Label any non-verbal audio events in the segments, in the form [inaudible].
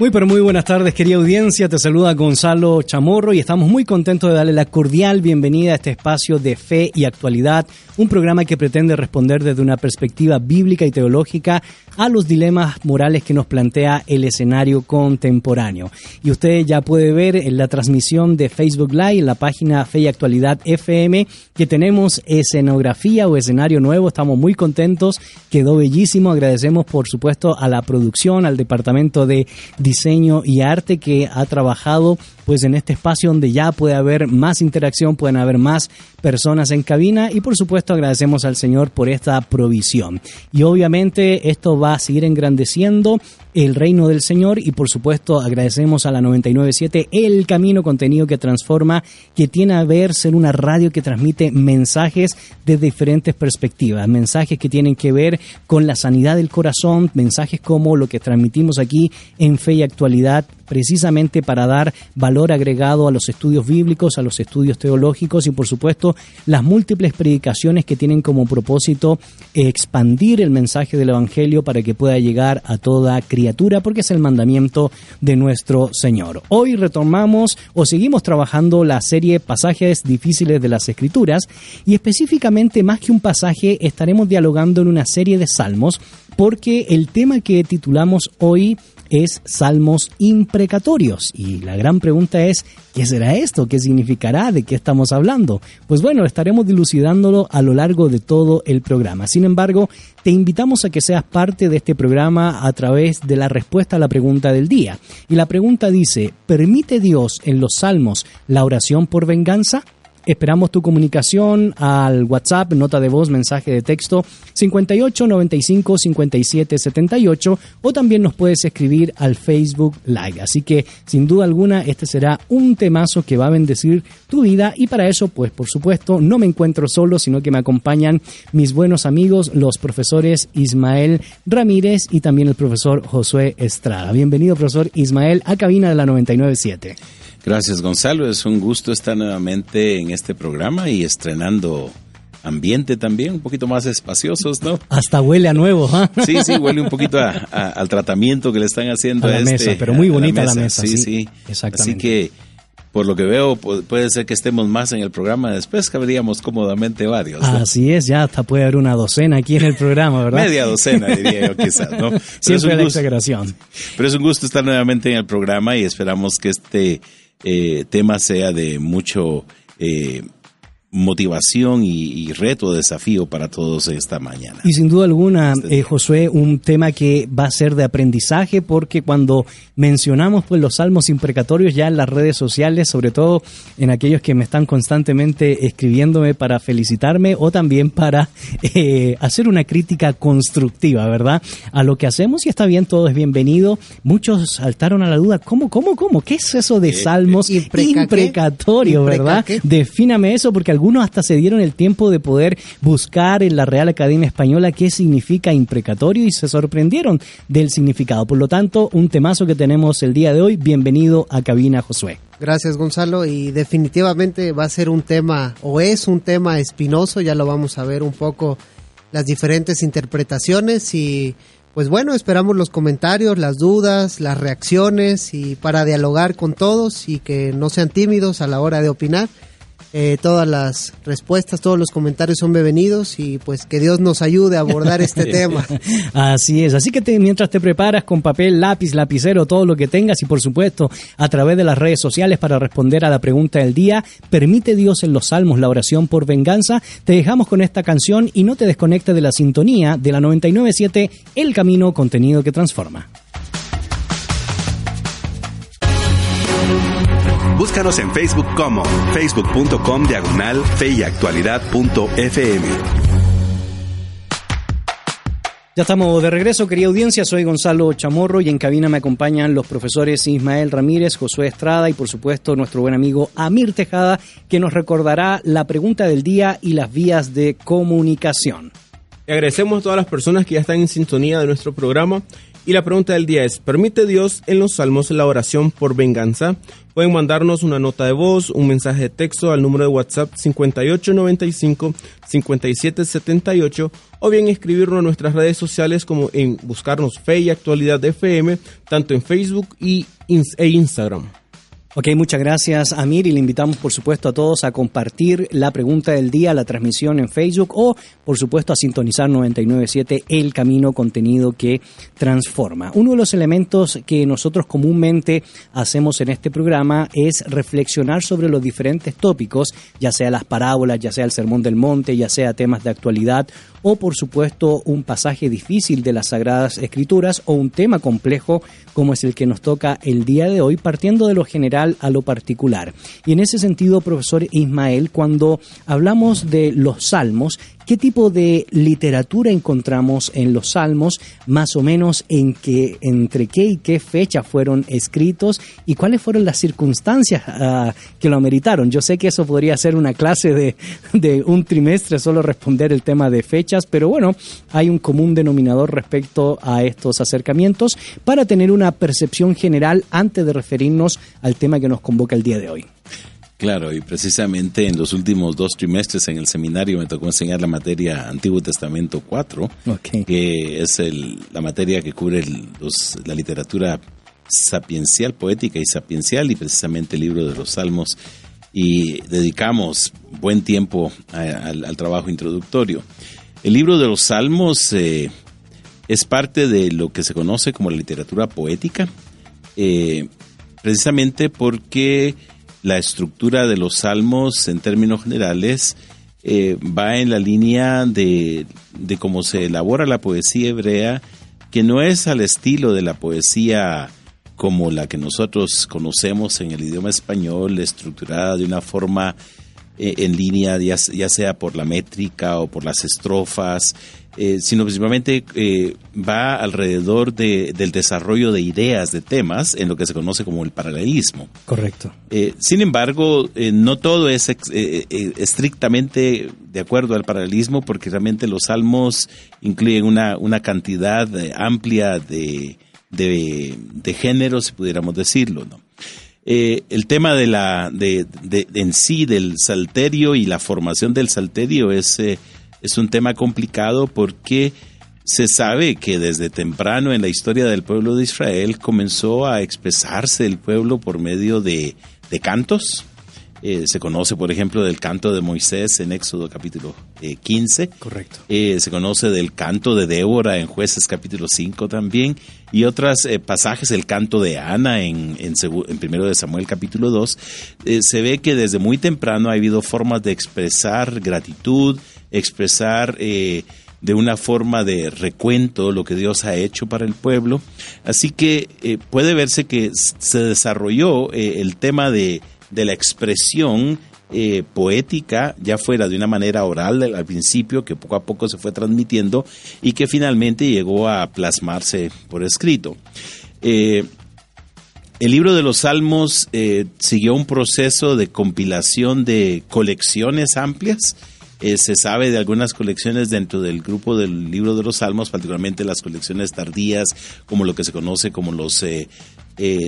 Muy pero muy buenas tardes querida audiencia, te saluda Gonzalo Chamorro y estamos muy contentos de darle la cordial bienvenida a este espacio de fe y actualidad, un programa que pretende responder desde una perspectiva bíblica y teológica a los dilemas morales que nos plantea el escenario contemporáneo. Y usted ya puede ver en la transmisión de Facebook Live, en la página Fe y Actualidad FM, que tenemos escenografía o escenario nuevo, estamos muy contentos, quedó bellísimo, agradecemos por supuesto a la producción, al departamento de diseño y arte que ha trabajado pues en este espacio donde ya puede haber más interacción, pueden haber más personas en cabina y por supuesto agradecemos al Señor por esta provisión. Y obviamente esto va a seguir engrandeciendo el reino del Señor y por supuesto agradecemos a la 997 El Camino Contenido que transforma, que tiene a ver ser una radio que transmite mensajes desde diferentes perspectivas, mensajes que tienen que ver con la sanidad del corazón, mensajes como lo que transmitimos aquí en Fe y Actualidad precisamente para dar valor agregado a los estudios bíblicos, a los estudios teológicos y por supuesto las múltiples predicaciones que tienen como propósito expandir el mensaje del Evangelio para que pueda llegar a toda criatura, porque es el mandamiento de nuestro Señor. Hoy retomamos o seguimos trabajando la serie Pasajes difíciles de las Escrituras y específicamente más que un pasaje estaremos dialogando en una serie de salmos porque el tema que titulamos hoy es salmos imprecatorios. Y la gran pregunta es, ¿qué será esto? ¿Qué significará? ¿De qué estamos hablando? Pues bueno, estaremos dilucidándolo a lo largo de todo el programa. Sin embargo, te invitamos a que seas parte de este programa a través de la respuesta a la pregunta del día. Y la pregunta dice, ¿permite Dios en los salmos la oración por venganza? Esperamos tu comunicación al WhatsApp, nota de voz, mensaje de texto 58 95 57 78 o también nos puedes escribir al Facebook Live. Así que sin duda alguna este será un temazo que va a bendecir tu vida y para eso pues por supuesto no me encuentro solo sino que me acompañan mis buenos amigos los profesores Ismael Ramírez y también el profesor Josué Estrada. Bienvenido profesor Ismael a cabina de la 997. Gracias Gonzalo, es un gusto estar nuevamente en este programa y estrenando ambiente también, un poquito más espaciosos, ¿no? Hasta huele a nuevo, ¿ah? [laughs] Sí, sí, huele un [laughs] poquito al tratamiento que le están haciendo a la este, mesa, pero muy bonita la mesa. sí, sí, Exactamente. Así que, por lo que veo, puede ser que estemos más en el programa, después cabríamos cómodamente varios. Así es, ya hasta puede haber una docena aquí en el programa, ¿verdad? Media docena, [laughs] diría yo, quizás, ¿no? Pero Siempre la gusto, exageración. Pero es un gusto estar nuevamente en el programa y esperamos que este eh, tema sea de mucho eh, motivación y, y, reto, desafío para todos esta mañana. Y sin duda alguna, eh, Josué, un tema que va a ser de aprendizaje porque cuando mencionamos pues los salmos imprecatorios ya en las redes sociales, sobre todo en aquellos que me están constantemente escribiéndome para felicitarme o también para [laughs] eh, hacer una crítica constructiva, ¿verdad? A lo que hacemos y está bien, todo es bienvenido. Muchos saltaron a la duda, ¿cómo, cómo, cómo? ¿Qué es eso de Eh, salmos ¿Impreca qué? imprecatorios, ¿Impreca verdad? Defíname eso porque algunos hasta se dieron el tiempo de poder buscar en la Real Academia Española qué significa imprecatorio y se sorprendieron del significado. Por lo tanto, un temazo que tenemos el día de hoy. Bienvenido a Cabina Josué. Gracias Gonzalo y definitivamente va a ser un tema o es un tema espinoso, ya lo vamos a ver un poco las diferentes interpretaciones y pues bueno, esperamos los comentarios, las dudas, las reacciones y para dialogar con todos y que no sean tímidos a la hora de opinar. Eh, todas las respuestas, todos los comentarios son bienvenidos y pues que Dios nos ayude a abordar este [laughs] tema. Así es, así que te- mientras te preparas con papel, lápiz, lapicero, todo lo que tengas y por supuesto a través de las redes sociales para responder a la pregunta del día, ¿permite Dios en los salmos la oración por venganza? Te dejamos con esta canción y no te desconectes de la sintonía de la 997 El Camino, contenido que transforma. Búscanos en Facebook como facebook.com diagonal fe y actualidad punto FM. Ya estamos de regreso, querida audiencia. Soy Gonzalo Chamorro y en cabina me acompañan los profesores Ismael Ramírez, Josué Estrada y, por supuesto, nuestro buen amigo Amir Tejada, que nos recordará la pregunta del día y las vías de comunicación. Y agradecemos a todas las personas que ya están en sintonía de nuestro programa Y la pregunta del día es, ¿permite Dios en los salmos la oración por venganza? Pueden mandarnos una nota de voz, un mensaje de texto al número de WhatsApp 5895-5778 o bien escribirnos a nuestras redes sociales como en buscarnos Fe y Actualidad FM, tanto en Facebook y, e Instagram. Ok, muchas gracias Amir y le invitamos por supuesto a todos a compartir la pregunta del día, la transmisión en Facebook o por supuesto a sintonizar 997 El Camino contenido que transforma. Uno de los elementos que nosotros comúnmente hacemos en este programa es reflexionar sobre los diferentes tópicos, ya sea las parábolas, ya sea el Sermón del Monte, ya sea temas de actualidad o por supuesto un pasaje difícil de las Sagradas Escrituras o un tema complejo como es el que nos toca el día de hoy, partiendo de lo general a lo particular. Y en ese sentido, profesor Ismael, cuando hablamos de los salmos, ¿Qué tipo de literatura encontramos en los salmos, más o menos en qué, entre qué y qué fecha fueron escritos y cuáles fueron las circunstancias ah, que lo ameritaron? Yo sé que eso podría ser una clase de un trimestre, solo responder el tema de fechas, pero bueno, hay un común denominador respecto a estos acercamientos para tener una percepción general antes de referirnos al tema que nos convoca el día de hoy. Claro, y precisamente en los últimos dos trimestres en el seminario me tocó enseñar la materia Antiguo Testamento 4, que es la materia que cubre la literatura sapiencial, poética y sapiencial, y precisamente el libro de los Salmos, y dedicamos buen tiempo al trabajo introductorio. El libro de los Salmos eh, es parte de lo que se conoce como la literatura poética, eh, precisamente porque la estructura de los salmos en términos generales eh, va en la línea de, de cómo se elabora la poesía hebrea, que no es al estilo de la poesía como la que nosotros conocemos en el idioma español, estructurada de una forma eh, en línea, ya, sea por la métrica o por las estrofas, eh, sino principalmente eh, va alrededor de, del desarrollo de ideas, de temas, en lo que se conoce como el paralelismo. Correcto. sin embargo, no todo es estrictamente de acuerdo al paralelismo, porque realmente los salmos incluyen una, una cantidad amplia de, de, de géneros, si pudiéramos decirlo, ¿no? Eh, el tema de la, de, en sí del salterio y la formación del salterio es, eh, es un tema complicado porque se sabe que desde temprano en la historia del pueblo de Israel comenzó a expresarse el pueblo por medio de, de cantos, eh, se conoce, por ejemplo, del canto de Moisés en Éxodo capítulo 15. Eh, Correcto. Eh, se conoce del canto de Débora en Jueces capítulo 5 también. Y otros pasajes, el canto de Ana en, en, primero de Samuel capítulo 2. se ve que desde muy temprano ha habido formas de expresar gratitud, expresar de una forma de recuento lo que Dios ha hecho para el pueblo. Así que puede verse que se desarrolló el tema de de la expresión eh, poética, ya fuera de una manera oral al principio, que poco a poco se fue transmitiendo y que finalmente llegó a plasmarse por escrito. Eh, el libro de los Salmos eh, siguió un proceso de compilación de colecciones amplias. se sabe de algunas colecciones dentro del grupo del libro de los Salmos, particularmente las colecciones tardías, como lo que se conoce como los eh,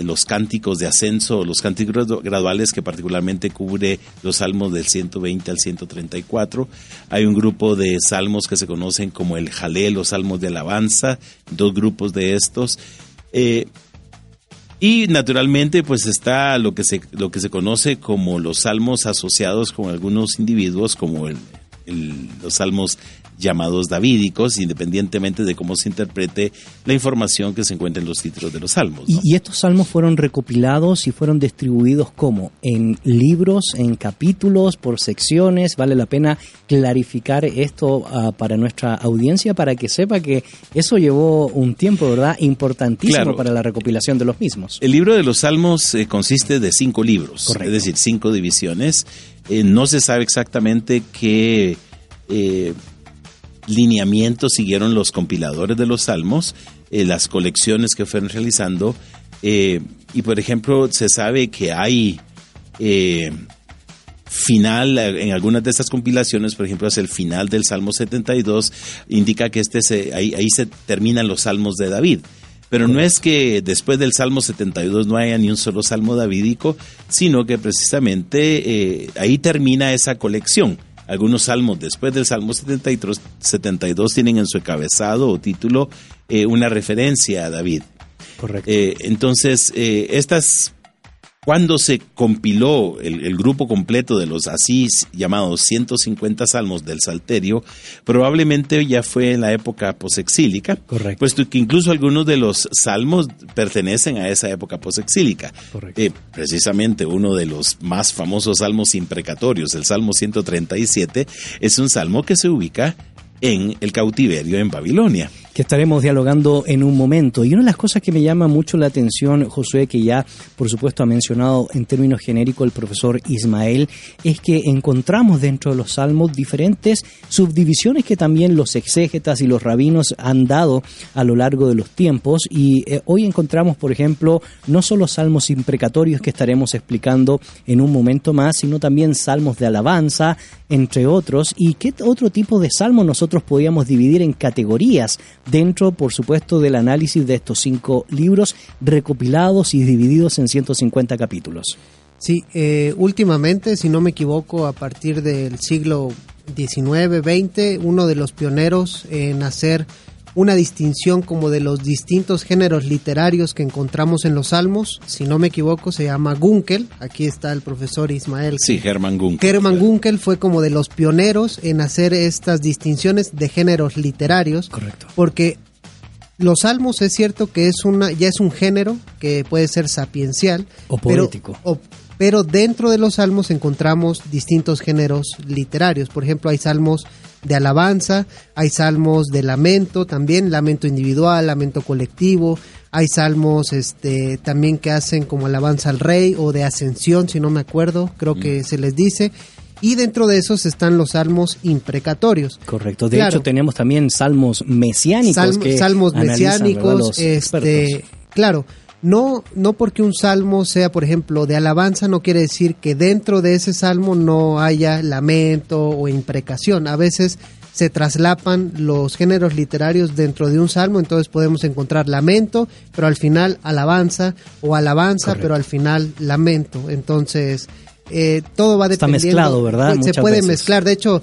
los cánticos de ascenso, los cánticos graduales que particularmente cubre los salmos del 120 al 134. Hay un grupo de salmos que se conocen como el Jalé, los salmos de alabanza, dos grupos de estos. Eh, y naturalmente pues está lo que se, lo que se conoce como los salmos asociados con algunos individuos, como los salmos llamados davídicos, independientemente de cómo se interprete la información que se encuentra en los títulos de los salmos. ¿Y, estos salmos fueron recopilados y fueron distribuidos como? ¿En libros, en capítulos, por secciones? Vale la pena clarificar esto ah, para nuestra audiencia para que sepa que eso llevó un tiempo, ¿verdad? Importantísimo para la recopilación de los mismos. El libro de los salmos eh, consiste de cinco libros, es decir, cinco divisiones. Eh, no se sabe exactamente qué... Eh, lineamientos siguieron los compiladores de los salmos, eh, las colecciones que fueron realizando. Eh, y por ejemplo, se sabe que hay eh, final en algunas de estas compilaciones, por ejemplo, es el final del Salmo 72, indica que este se, ahí, ahí se terminan los salmos de David. Pero no es que después del Salmo 72 no haya ni un solo salmo davídico, sino que precisamente ahí termina esa colección. Algunos salmos después del Salmo 73, 72 tienen en su encabezado o título eh, una referencia a David. Correcto. Eh, entonces, estas cuando se compiló el, grupo completo de los así llamados 150 salmos del Salterio, probablemente ya fue en la época posexílica, Correcto. puesto que incluso algunos de los salmos pertenecen a esa época posexílica. Correcto. Eh, precisamente uno de los más famosos salmos imprecatorios, el Salmo 137, es un salmo que se ubica en el cautiverio en Babilonia que estaremos dialogando en un momento. Y una de las cosas que me llama mucho la atención, Josué, que ya por supuesto ha mencionado en términos genéricos el profesor Ismael, es que encontramos dentro de los salmos diferentes subdivisiones que también los exégetas y los rabinos han dado a lo largo de los tiempos. Y eh, hoy encontramos, por ejemplo, no solo salmos imprecatorios que estaremos explicando en un momento más, sino también salmos de alabanza, entre otros. ¿Y qué otro tipo de salmos nosotros podíamos dividir en categorías? Dentro, por supuesto, del análisis de estos cinco libros recopilados y divididos en 150 capítulos. Sí, eh, últimamente, si no me equivoco, a partir del siglo XIX, XX, uno de los pioneros en hacer una distinción como de los distintos géneros literarios que encontramos en los salmos. Si no me equivoco, se llama Gunkel. Aquí está el profesor Ismael. Sí, Hermann Gunkel. Hermann Gunkel fue como de los pioneros en hacer estas distinciones de géneros literarios. Correcto. Porque los salmos es cierto que es una ya es un género que puede ser sapiencial o poético. Pero, pero dentro de los salmos encontramos distintos géneros literarios. Por ejemplo, hay salmos de alabanza, hay salmos de lamento también, lamento individual, lamento colectivo, hay salmos este también que hacen como alabanza al rey o de ascensión, si no me acuerdo, creo que mm. se les dice. Y dentro de esos están los salmos imprecatorios. Correcto. De hecho, tenemos también salmos mesiánicos. salmos mesiánicos. Este, claro, no, no porque un salmo sea, por ejemplo, de alabanza, no quiere decir que dentro de ese salmo no haya lamento o imprecación. A veces se traslapan los géneros literarios dentro de un salmo, entonces podemos encontrar lamento, pero al final alabanza, o alabanza, pero al final lamento. Entonces, eh, todo va dependiendo. Está mezclado, ¿verdad? Se puede mezclar. De hecho,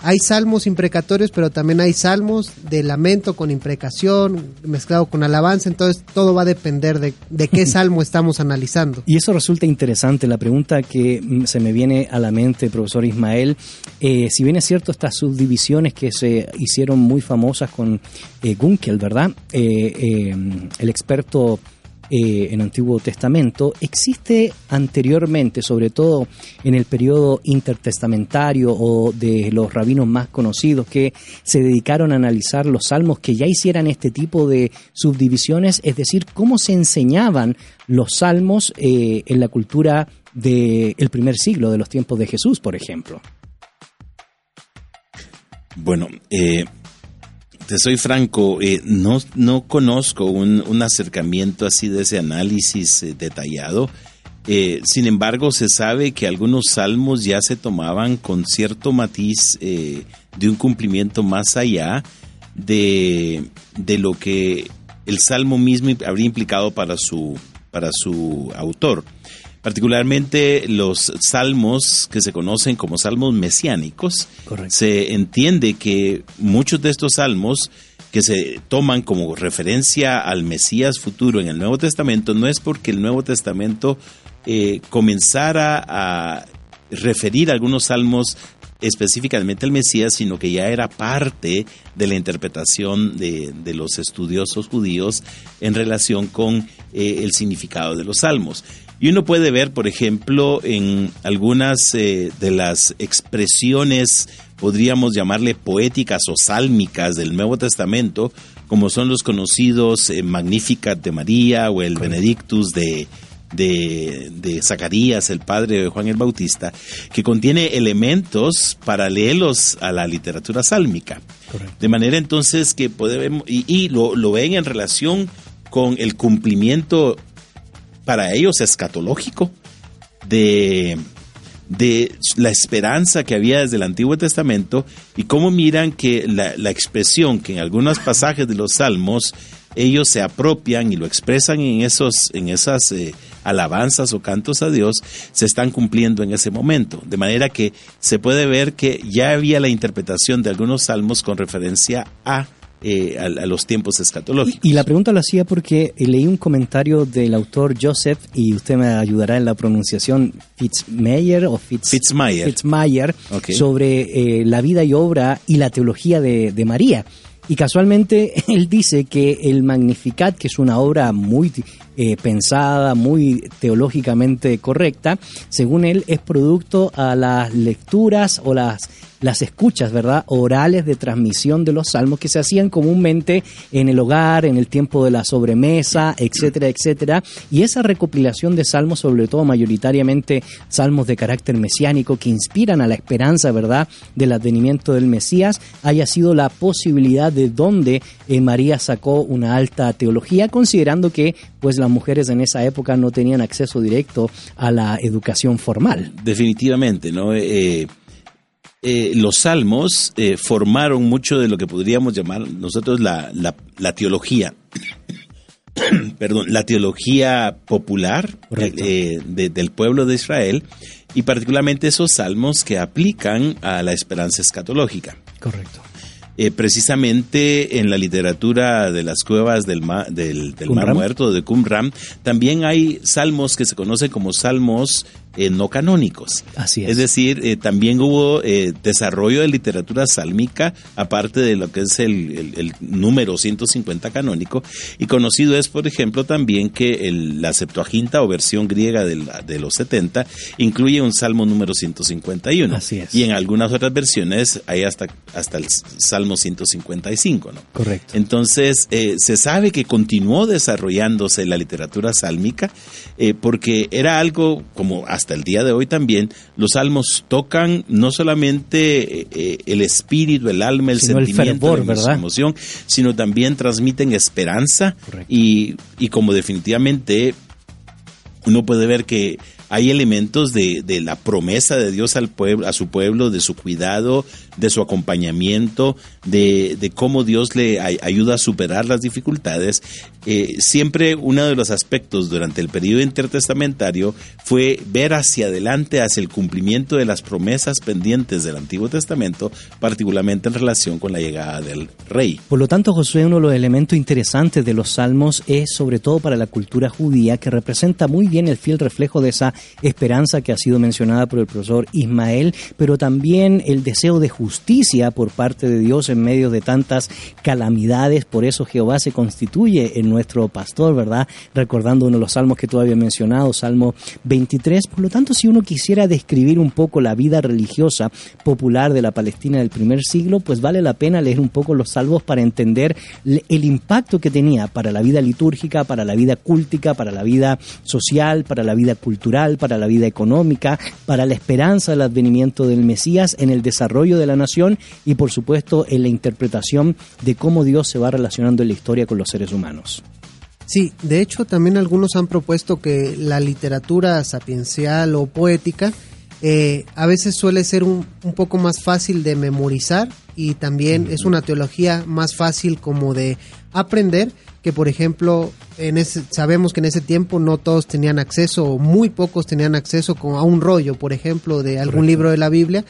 hay salmos imprecatorios, pero también hay salmos de lamento con imprecación, mezclado con alabanza, entonces todo va a depender de, qué [laughs] salmo estamos analizando. Y eso resulta interesante. La pregunta que mm, se me viene a la mente, profesor Ismael, eh, si bien es cierto estas subdivisiones que se hicieron muy famosas con eh, Gunkel, ¿verdad? Eh, el experto eh, en Antiguo Testamento, existe anteriormente, sobre todo en el periodo intertestamentario o de los rabinos más conocidos que se dedicaron a analizar los salmos que ya hicieran este tipo de subdivisiones, es decir, cómo se enseñaban los salmos eh, en la cultura del primer siglo, de los tiempos de Jesús, por ejemplo. Bueno, eh, te soy franco, eh, no, no conozco un, acercamiento así de ese análisis eh, detallado. Eh, sin embargo, se sabe que algunos salmos ya se tomaban con cierto matiz de un cumplimiento más allá de, de, lo que el salmo mismo habría implicado para su, para su autor particularmente los salmos que se conocen como salmos mesiánicos. Se entiende que muchos de estos salmos que se toman como referencia al Mesías futuro en el Nuevo Testamento no es porque el Nuevo Testamento eh, comenzara a referir algunos salmos específicamente al Mesías, sino que ya era parte de la interpretación de, los estudiosos judíos en relación con eh, el significado de los salmos. Y uno puede ver, por ejemplo, en algunas eh, de las expresiones, podríamos llamarle poéticas o sálmicas del Nuevo Testamento, como son los conocidos eh, Magnificat de María o el Benedictus de, de, Zacarías, el padre de Juan el Bautista, que contiene elementos paralelos a la literatura sálmica. De manera entonces que podemos, y, y lo, lo ven en relación con el cumplimiento para ellos escatológico de, de la esperanza que había desde el Antiguo Testamento y cómo miran que la, expresión que en algunos pasajes de los Salmos ellos se apropian y lo expresan en, esos, en esas eh, alabanzas o cantos a Dios, se están cumpliendo en ese momento. De manera que se puede ver que ya había la interpretación de algunos salmos con referencia a eh, a, los tiempos escatológicos. Y, la pregunta lo hacía porque leí un comentario del autor Joseph, y usted me ayudará en la pronunciación, Fitzmayer o Fitzmayer, sobre eh, la vida y obra y la teología de, de María. Y casualmente [laughs] él dice que el Magnificat, que es una obra muy eh, pensada, muy teológicamente correcta, según él es producto a las lecturas o las las escuchas, ¿verdad? Orales de transmisión de los salmos que se hacían comúnmente en el hogar, en el tiempo de la sobremesa, etcétera, etcétera. Y esa recopilación de salmos, sobre todo mayoritariamente salmos de carácter mesiánico que inspiran a la esperanza, ¿verdad?, del advenimiento del Mesías, haya sido la posibilidad de donde eh, María sacó una alta teología, considerando que pues las mujeres en esa época no tenían acceso directo a la educación formal. Definitivamente, ¿no? Eh, los salmos eh, formaron mucho de lo que podríamos llamar nosotros la, la, teología. [coughs] Perdón, la teología popular eh, del pueblo de Israel y particularmente esos salmos que aplican a la esperanza escatológica. Correcto. precisamente en la literatura de las cuevas del, del, Mar Muerto, de Qumran, también hay salmos que se conocen como salmos eh, no canónicos. Así es. Es decir, eh, también hubo eh, desarrollo de literatura sálmica, aparte de lo que es el, número 150 canónico, y conocido es, por ejemplo, también que la Septuaginta o versión griega de los 70 incluye un salmo número 151. Así es. Y en algunas otras versiones hay hasta, hasta el salmo 155, ¿no? Correcto. Entonces, se sabe que continuó desarrollándose la literatura sálmica porque era algo como hasta hasta el día de hoy también, los salmos tocan no solamente eh, eh, el espíritu, el alma, el sentimiento, la emoción, sino también transmiten esperanza. Y, y como definitivamente uno puede ver que hay elementos de, de, la promesa de Dios al pueblo, a su pueblo, de su cuidado, de su acompañamiento, de, de cómo Dios le ayuda a superar las dificultades. Eh, siempre uno de los aspectos durante el periodo intertestamentario fue ver hacia adelante, hacia el cumplimiento de las promesas pendientes del Antiguo Testamento, particularmente en relación con la llegada del rey. Por lo tanto, Josué, uno de los elementos interesantes de los salmos es sobre todo para la cultura judía, que representa muy bien el fiel reflejo de esa esperanza que ha sido mencionada por el profesor Ismael, pero también el deseo de por parte de Dios en medio de tantas calamidades. Por eso Jehová se constituye en nuestro pastor, ¿verdad? Recordando uno de los salmos que tú habías mencionado, Salmo 23. Por lo tanto, si uno quisiera describir un poco la vida religiosa popular de la Palestina del primer siglo, pues vale la pena leer un poco los salmos para entender el impacto que tenía para la vida litúrgica, para la vida cúltica, para la vida social, para la vida cultural para la vida económica, para la esperanza del advenimiento del Mesías, en el desarrollo de la nación y por supuesto en la interpretación de cómo Dios se va relacionando en la historia con los seres humanos. Sí, de hecho también algunos han propuesto que la literatura sapiencial o poética eh, a veces suele ser un, un, poco más fácil de memorizar y también es una teología más fácil como de aprender que por ejemplo en ese, sabemos que en ese tiempo no todos tenían acceso o muy pocos tenían acceso a un rollo por ejemplo de algún libro de la Biblia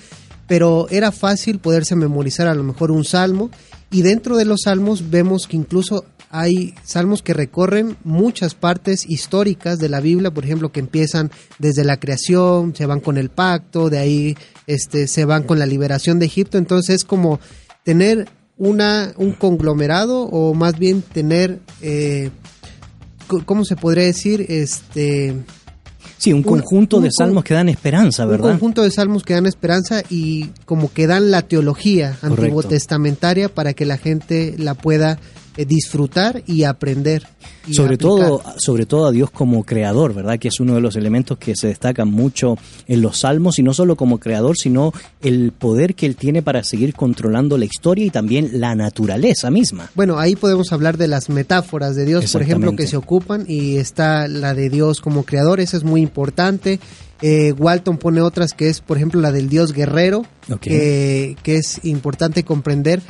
pero era fácil poderse memorizar a lo mejor un salmo y dentro de los salmos vemos que incluso hay salmos que recorren muchas partes históricas de la Biblia, por ejemplo, que empiezan desde la creación, se van con el pacto, de ahí este, se van con la liberación de Egipto, entonces es como tener una, un conglomerado o más bien tener, eh, ¿cómo se podría decir? Este, Sí, un conjunto de salmos que dan esperanza, ¿verdad? Un conjunto de salmos que dan esperanza y como que dan la teología antiguo testamentaria para que la gente la pueda disfrutar y aprender. sobre todo, sobre todo a Dios como creador, ¿verdad? Que es uno de los elementos que se destacan mucho en los salmos, y no solo como creador, sino el poder que él tiene para seguir controlando la historia y también la naturaleza misma. Bueno, ahí podemos hablar de las metáforas de Dios, por ejemplo, que se ocupan, y está la de Dios como creador, esa es muy importante. Eh, Walton pone otras que es, por ejemplo, la del Dios guerrero, que, que es importante comprender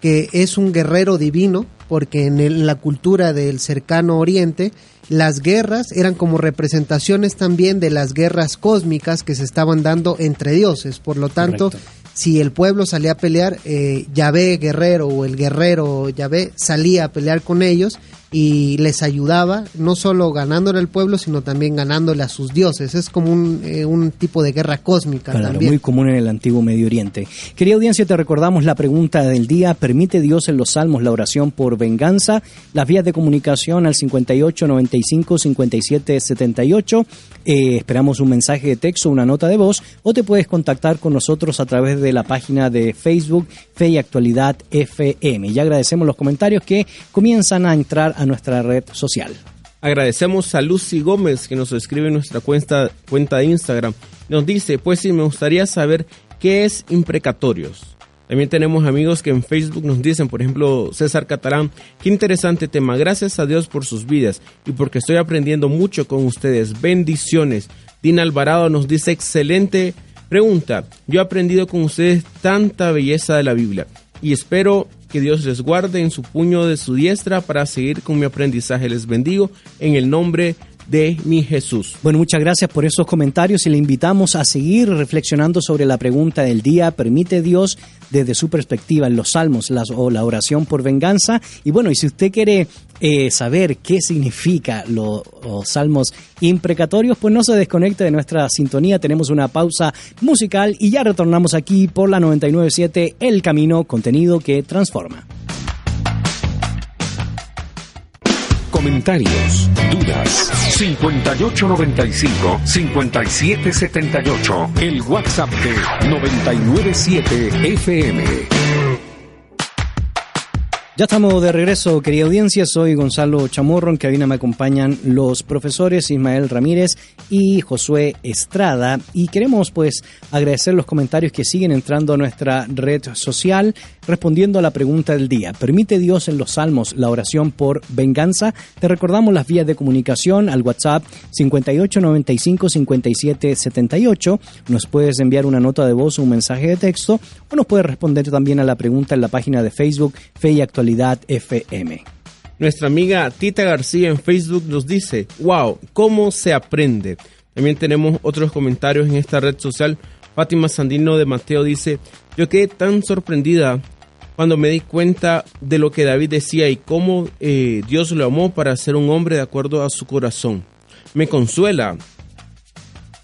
que es un guerrero divino, porque en la cultura del cercano oriente las guerras eran como representaciones también de las guerras cósmicas que se estaban dando entre dioses. Por lo tanto, si el pueblo salía a pelear, eh, Yahvé guerrero o el guerrero Yahvé salía a pelear con ellos y les ayudaba, no solo ganándole al pueblo, sino también ganándole a sus dioses. Es como un, eh, un tipo de guerra cósmica claro, también. muy común en el antiguo Medio Oriente. Querida audiencia, te recordamos la pregunta del día. ¿Permite Dios en los salmos la oración por venganza? Las vías de comunicación al 58 95 57 78. esperamos un mensaje de texto, una nota de voz, o te puedes contactar con nosotros a través de la página de Facebook Fe y Actualidad FM. Ya agradecemos los comentarios que comienzan a entrar a nuestra red social. Agradecemos a Lucy Gómez que nos escribe en nuestra cuenta, cuenta de Instagram. Nos dice, pues sí, me gustaría saber qué es imprecatorios. También tenemos amigos que en Facebook nos dicen, por ejemplo, César Catalán, qué interesante tema, gracias a Dios por sus vidas y porque estoy aprendiendo mucho con ustedes. Bendiciones. Dina Alvarado nos dice, excelente pregunta, yo he aprendido con ustedes tanta belleza de la Biblia y espero que Dios les guarde en su puño de su diestra para seguir con mi aprendizaje. Les bendigo en el nombre de mi Jesús. Bueno, muchas gracias por esos comentarios y le invitamos a seguir reflexionando sobre la pregunta del día. ¿Permite Dios desde su perspectiva en los salmos las, o la oración por venganza? Y bueno, y si usted quiere eh, saber qué significa los salmos imprecatorios, pues no se desconecte de nuestra sintonía. Tenemos una pausa musical y ya retornamos aquí por la 997 El Camino, contenido que transforma. Comentarios, dudas, 5895-5778, el WhatsApp de 997 FM. Ya estamos de regreso, querida audiencia. Soy Gonzalo Chamorro. En cabina me acompañan los profesores Ismael Ramírez y Josué Estrada. Y queremos, pues, agradecer los comentarios que siguen entrando a nuestra red social respondiendo a la pregunta del día. ¿Permite Dios en los salmos la oración por venganza? Te recordamos las vías de comunicación al WhatsApp 5895-5778. Nos puedes enviar una nota de voz o un mensaje de texto o nos puedes responder también a la pregunta en la página de Facebook Fe y Actualidad FM. Nuestra amiga Tita García en Facebook nos dice, wow, ¿cómo se aprende? También tenemos otros comentarios en esta red social. Fátima Sandino de Mateo dice, yo quedé tan sorprendida cuando me di cuenta de lo que David decía y cómo eh, Dios lo amó para ser un hombre de acuerdo a su corazón. Me consuela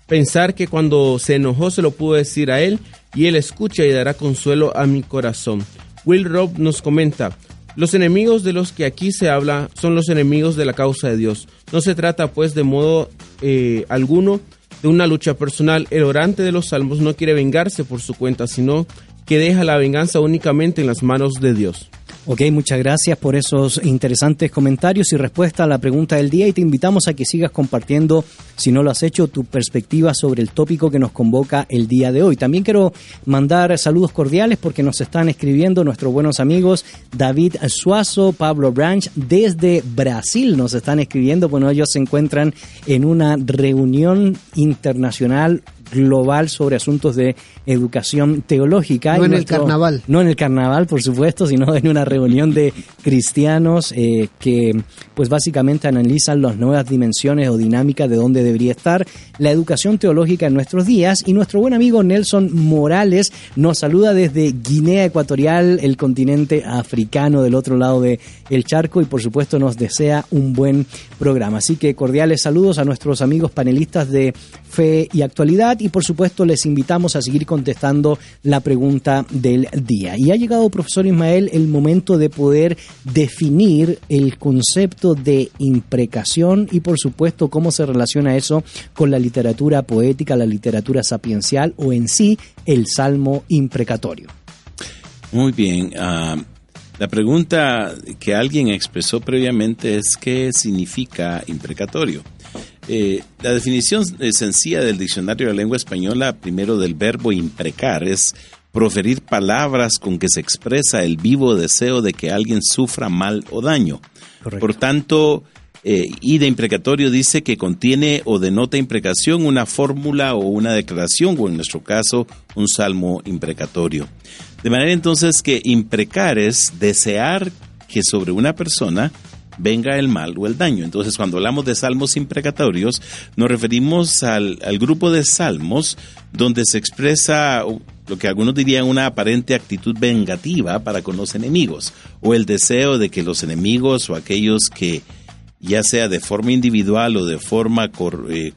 pensar que cuando se enojó se lo pudo decir a él y él escucha y dará consuelo a mi corazón. Will Rob nos comenta, los enemigos de los que aquí se habla son los enemigos de la causa de Dios. No se trata pues de modo eh, alguno de una lucha personal. El orante de los salmos no quiere vengarse por su cuenta, sino que deja la venganza únicamente en las manos de Dios. Ok, muchas gracias por esos interesantes comentarios y respuesta a la pregunta del día y te invitamos a que sigas compartiendo, si no lo has hecho, tu perspectiva sobre el tópico que nos convoca el día de hoy. También quiero mandar saludos cordiales porque nos están escribiendo nuestros buenos amigos David Suazo, Pablo Branch, desde Brasil nos están escribiendo. Bueno, ellos se encuentran en una reunión internacional global sobre asuntos de educación teológica. No en el carnaval. No en el carnaval, por supuesto, sino en una reunión de cristianos eh, que pues básicamente analizan las nuevas dimensiones o dinámicas de dónde debería estar la educación teológica en nuestros días. Y nuestro buen amigo Nelson Morales nos saluda desde Guinea Ecuatorial, el continente africano del otro lado del el charco y por supuesto nos desea un buen programa. Así que cordiales saludos a nuestros amigos panelistas de fe y actualidad y por supuesto les invitamos a seguir contestando la pregunta del día. Y ha llegado, profesor Ismael, el momento de poder definir el concepto de imprecación y por supuesto cómo se relaciona eso con la literatura poética, la literatura sapiencial o en sí el salmo imprecatorio. Muy bien. Ah, la pregunta que alguien expresó previamente es qué significa imprecatorio. Eh, la definición sencilla del diccionario de la lengua española, primero del verbo imprecar, es proferir palabras con que se expresa el vivo deseo de que alguien sufra mal o daño. Por tanto, Eh, y de imprecatorio dice que contiene o denota imprecación una fórmula o una declaración, o en nuestro caso, un salmo imprecatorio. De manera entonces que imprecar es desear que sobre una persona venga el mal o el daño. Entonces, cuando hablamos de salmos imprecatorios, nos referimos al, al, grupo de salmos donde se expresa lo que algunos dirían una aparente actitud vengativa para con los enemigos, o el deseo de que los enemigos o aquellos que, ya sea de forma individual o de forma eh,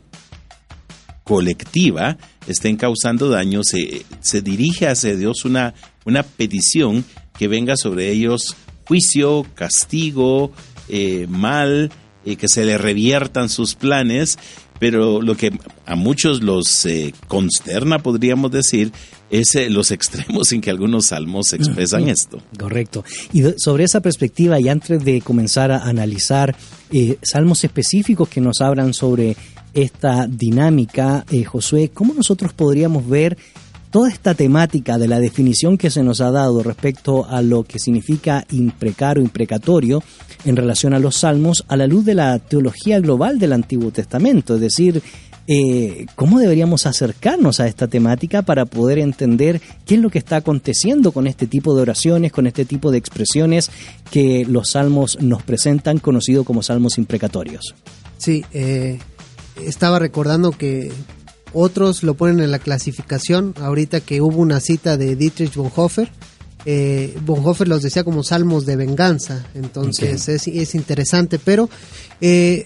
colectiva, estén causando daño, se, se dirige hacia Dios una, una petición que venga sobre ellos juicio, castigo, eh, mal, eh, que se le reviertan sus planes, pero lo que a muchos los eh, consterna, podríamos decir, es los [laughs] extremos en que algunos salmos expresan esto. Correcto. Y sobre esa perspectiva, y antes de comenzar a analizar salmos específicos que nos hablan sobre esta dinámica, Josué, ¿cómo nosotros podríamos ver toda esta temática de la definición que se nos ha dado respecto a lo que significa imprecar o imprecatorio en relación a los salmos a la luz de la teología global del Antiguo Testamento, es decir, eh, cómo deberíamos acercarnos a esta temática para poder entender qué es lo que está aconteciendo con este tipo de oraciones, con este tipo de expresiones que los salmos nos presentan, conocido como salmos imprecatorios. Sí, eh, estaba recordando que otros lo ponen en la clasificación, ahorita que hubo una cita de Dietrich Bonhoeffer, eh, Bonhoeffer los decía como salmos de venganza, entonces es, interesante, pero eh,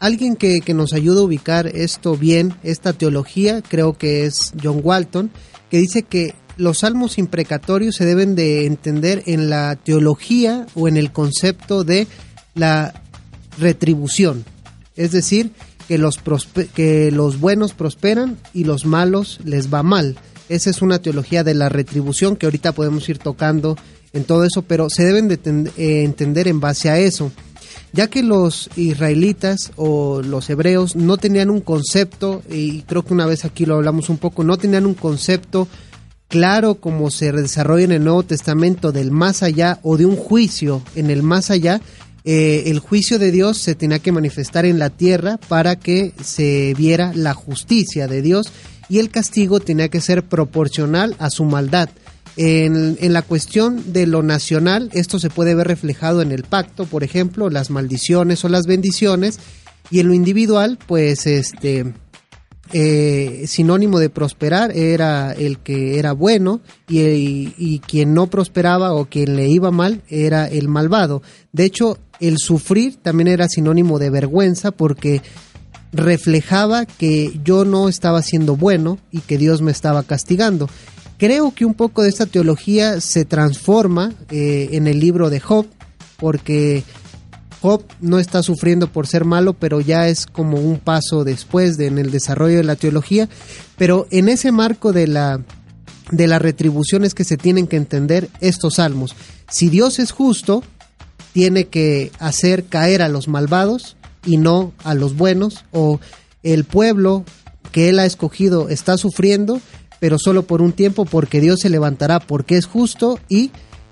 alguien que, nos ayuda a ubicar esto bien, esta teología, creo que es John Walton, que dice que los salmos imprecatorios se deben de entender en la teología o en el concepto de la retribución, es decir, que los, que los buenos prosperan y los malos les va mal. Esa es una teología de la retribución que ahorita podemos ir tocando en todo eso, pero se deben de eh, entender en base a eso, ya que los israelitas o los hebreos no tenían un concepto, y creo que una vez aquí lo hablamos un poco, no tenían un concepto claro como se desarrolla en el Nuevo Testamento del más allá o de un juicio en el más allá, eh, el juicio de Dios se tenía que manifestar en la tierra para que se viera la justicia de Dios y el castigo tenía que ser proporcional a su maldad. En, en, la cuestión de lo nacional, esto se puede ver reflejado en el pacto, por ejemplo, las maldiciones o las bendiciones, y en lo individual, pues este eh, sinónimo de prosperar era el que era bueno y, y, quien no prosperaba o quien le iba mal era el malvado. De hecho, el sufrir también era sinónimo de vergüenza porque reflejaba que yo no estaba siendo bueno y que Dios me estaba castigando. Creo que un poco de esta teología se transforma eh, en el libro de Job porque Job no está sufriendo por ser malo, pero ya es como un paso después de, en el desarrollo de la teología. Pero en ese marco de la, de las retribuciones que se tienen que entender estos salmos. Si Dios es justo, tiene que hacer caer a los malvados y no a los buenos, o el pueblo que él ha escogido está sufriendo, pero solo por un tiempo porque Dios se levantará porque es justo y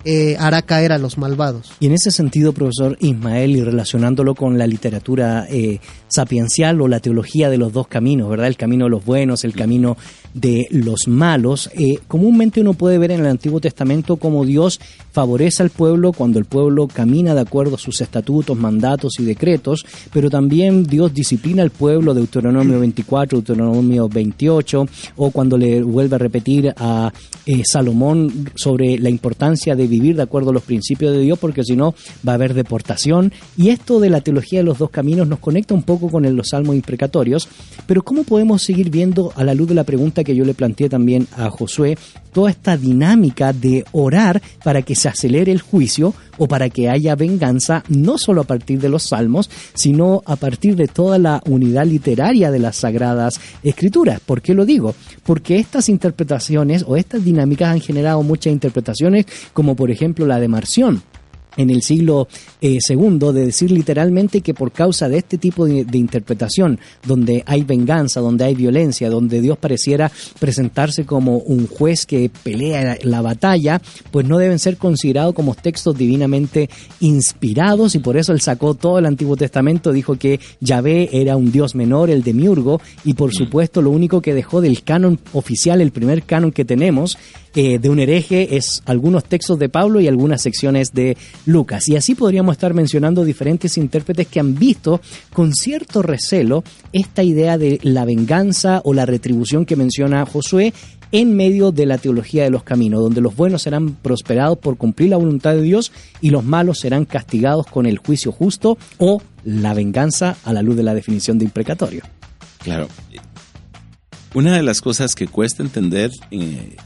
eh, hará caer a los malvados. Y en ese sentido, profesor Ismael, y relacionándolo con la literatura eh, sapiencial o la teología de los dos caminos, ¿verdad? El camino de los buenos, el camino de los malos, eh, comúnmente uno puede ver en el Antiguo Testamento cómo Dios favorece al pueblo cuando el pueblo camina de acuerdo a sus estatutos, mandatos y decretos, pero también Dios disciplina al pueblo, Deuteronomio 24, Deuteronomio 28, o cuando le vuelve a repetir a Salomón sobre la importancia de vivir de acuerdo a los principios de Dios, porque si no va a haber deportación. Y esto de la teología de los dos caminos nos conecta un poco con los salmos imprecatorios, pero ¿cómo podemos seguir viendo a la luz de la pregunta que yo le planteé también a Josué, toda esta dinámica de orar para que se acelere el juicio o para que haya venganza, no solo a partir de los salmos, sino a partir de toda la unidad literaria de las sagradas escrituras. ¿Por qué lo digo? Porque estas interpretaciones o estas dinámicas han generado muchas interpretaciones, como por ejemplo la de Marción en el siglo eh, segundo de decir literalmente que por causa de este tipo de, interpretación, donde hay venganza, donde hay violencia, donde Dios pareciera presentarse como un juez que pelea la batalla, pues no deben ser considerados como textos divinamente inspirados y por eso él sacó todo el Antiguo Testamento, dijo que Yahvé era un Dios menor, el demiurgo, y por mm. supuesto lo único que dejó del canon oficial, el primer canon que tenemos, eh, de un hereje es algunos textos de Pablo y algunas secciones de Lucas. Y así podríamos estar mencionando diferentes intérpretes que han visto con cierto recelo esta idea de la venganza o la retribución que menciona Josué en medio de la teología de los caminos, donde los buenos serán prosperados por cumplir la voluntad de Dios y los malos serán castigados con el juicio justo o la venganza a la luz de la definición de imprecatorio. Claro. Una de las cosas que cuesta entender eh,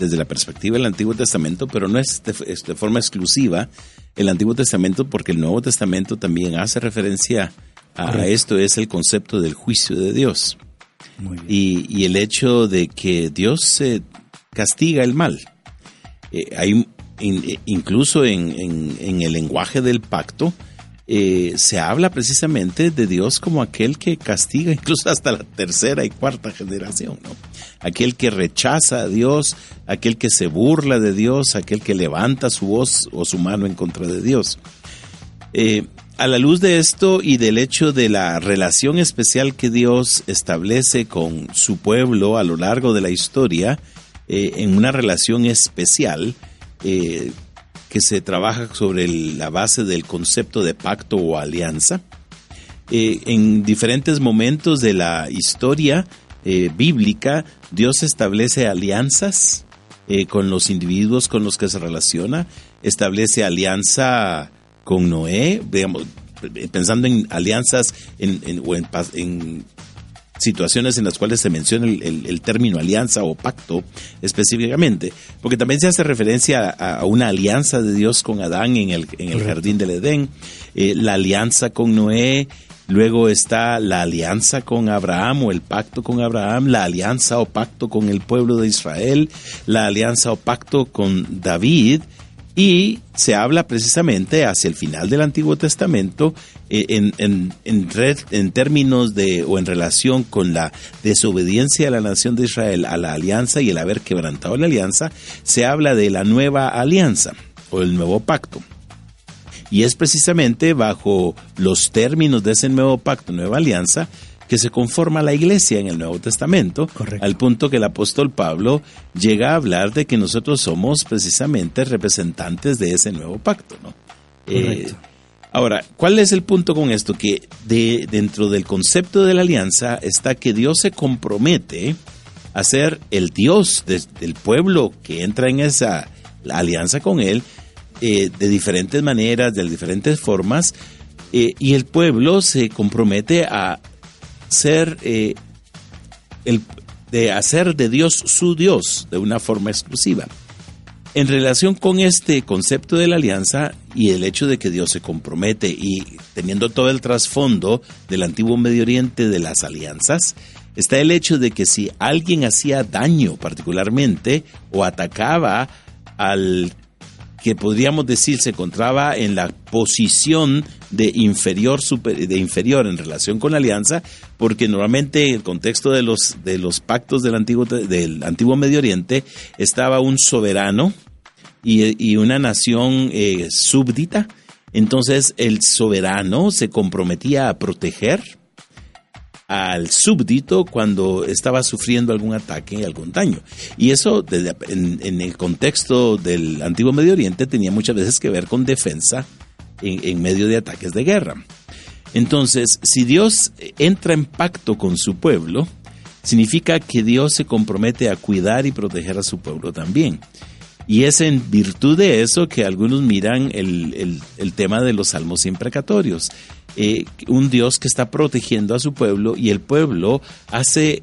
desde la perspectiva del Antiguo Testamento, pero no es de, forma exclusiva el Antiguo Testamento, porque el Nuevo Testamento también hace referencia a, esto, es el concepto del juicio de Dios. Y, el hecho de que Dios se castiga el mal. Eh, hay incluso en, en, el lenguaje del pacto, eh, se habla precisamente de Dios como aquel que castiga [laughs] incluso hasta la tercera y cuarta generación, ¿no? Aquel que rechaza a Dios, aquel que se burla de Dios, aquel que levanta su voz o su mano en contra de Dios. Eh, a la luz de esto y del hecho de la relación especial que Dios establece con su pueblo a lo largo de la historia, eh, en una relación especial, que se trabaja sobre la base del concepto de pacto o alianza. Eh, en diferentes momentos de la historia eh, bíblica, Dios establece alianzas eh, con los individuos con los que se relaciona, establece alianza con Noé, pensando en alianzas en, en situaciones en las cuales se menciona el, término alianza o pacto específicamente, porque también se hace referencia a, una alianza de Dios con Adán en el, en el jardín del Edén, eh, la alianza con Noé, luego está la alianza con Abraham o el pacto con Abraham, la alianza o pacto con el pueblo de Israel, la alianza o pacto con David, y se habla precisamente hacia el final del Antiguo Testamento eh, en, en, en, términos de o en relación con la desobediencia de la nación de Israel a la alianza y el haber quebrantado la alianza, se habla de la nueva alianza o el nuevo pacto. Y es precisamente bajo los términos de ese nuevo pacto, nueva alianza, que se conforma la iglesia en el Nuevo Testamento, al punto que el apóstol Pablo llega a hablar de que nosotros somos precisamente representantes de ese nuevo pacto. ¿no? Eh, ahora, ¿cuál es el punto con esto? Que de, dentro del concepto de la alianza está que Dios se compromete a ser el Dios del pueblo que entra en esa alianza con Él eh, de diferentes maneras, de diferentes formas, eh, y el pueblo se compromete a ser eh, el, de hacer de Dios su Dios de una forma exclusiva. En relación con este concepto de la alianza y el hecho de que Dios se compromete y teniendo todo el trasfondo del antiguo Medio Oriente de las alianzas, está el hecho de que si alguien hacía daño particularmente o atacaba al que podríamos decir se encontraba en la posición de inferior, de inferior en relación con la alianza, porque normalmente el contexto de los, de los pactos del antiguo, del antiguo Medio Oriente estaba un soberano y, una nación eh, súbdita. Entonces el soberano se comprometía a proteger al súbdito cuando estaba sufriendo algún ataque, algún daño. Y eso en, el contexto del antiguo Medio Oriente tenía muchas veces que ver con defensa en, medio de ataques de guerra. Entonces, si Dios entra en pacto con su pueblo, significa que Dios se compromete a cuidar y proteger a su pueblo también. Y es en virtud de eso que algunos miran el, el tema de los salmos imprecatorios. Eh, un Dios que está protegiendo a su pueblo y el pueblo hace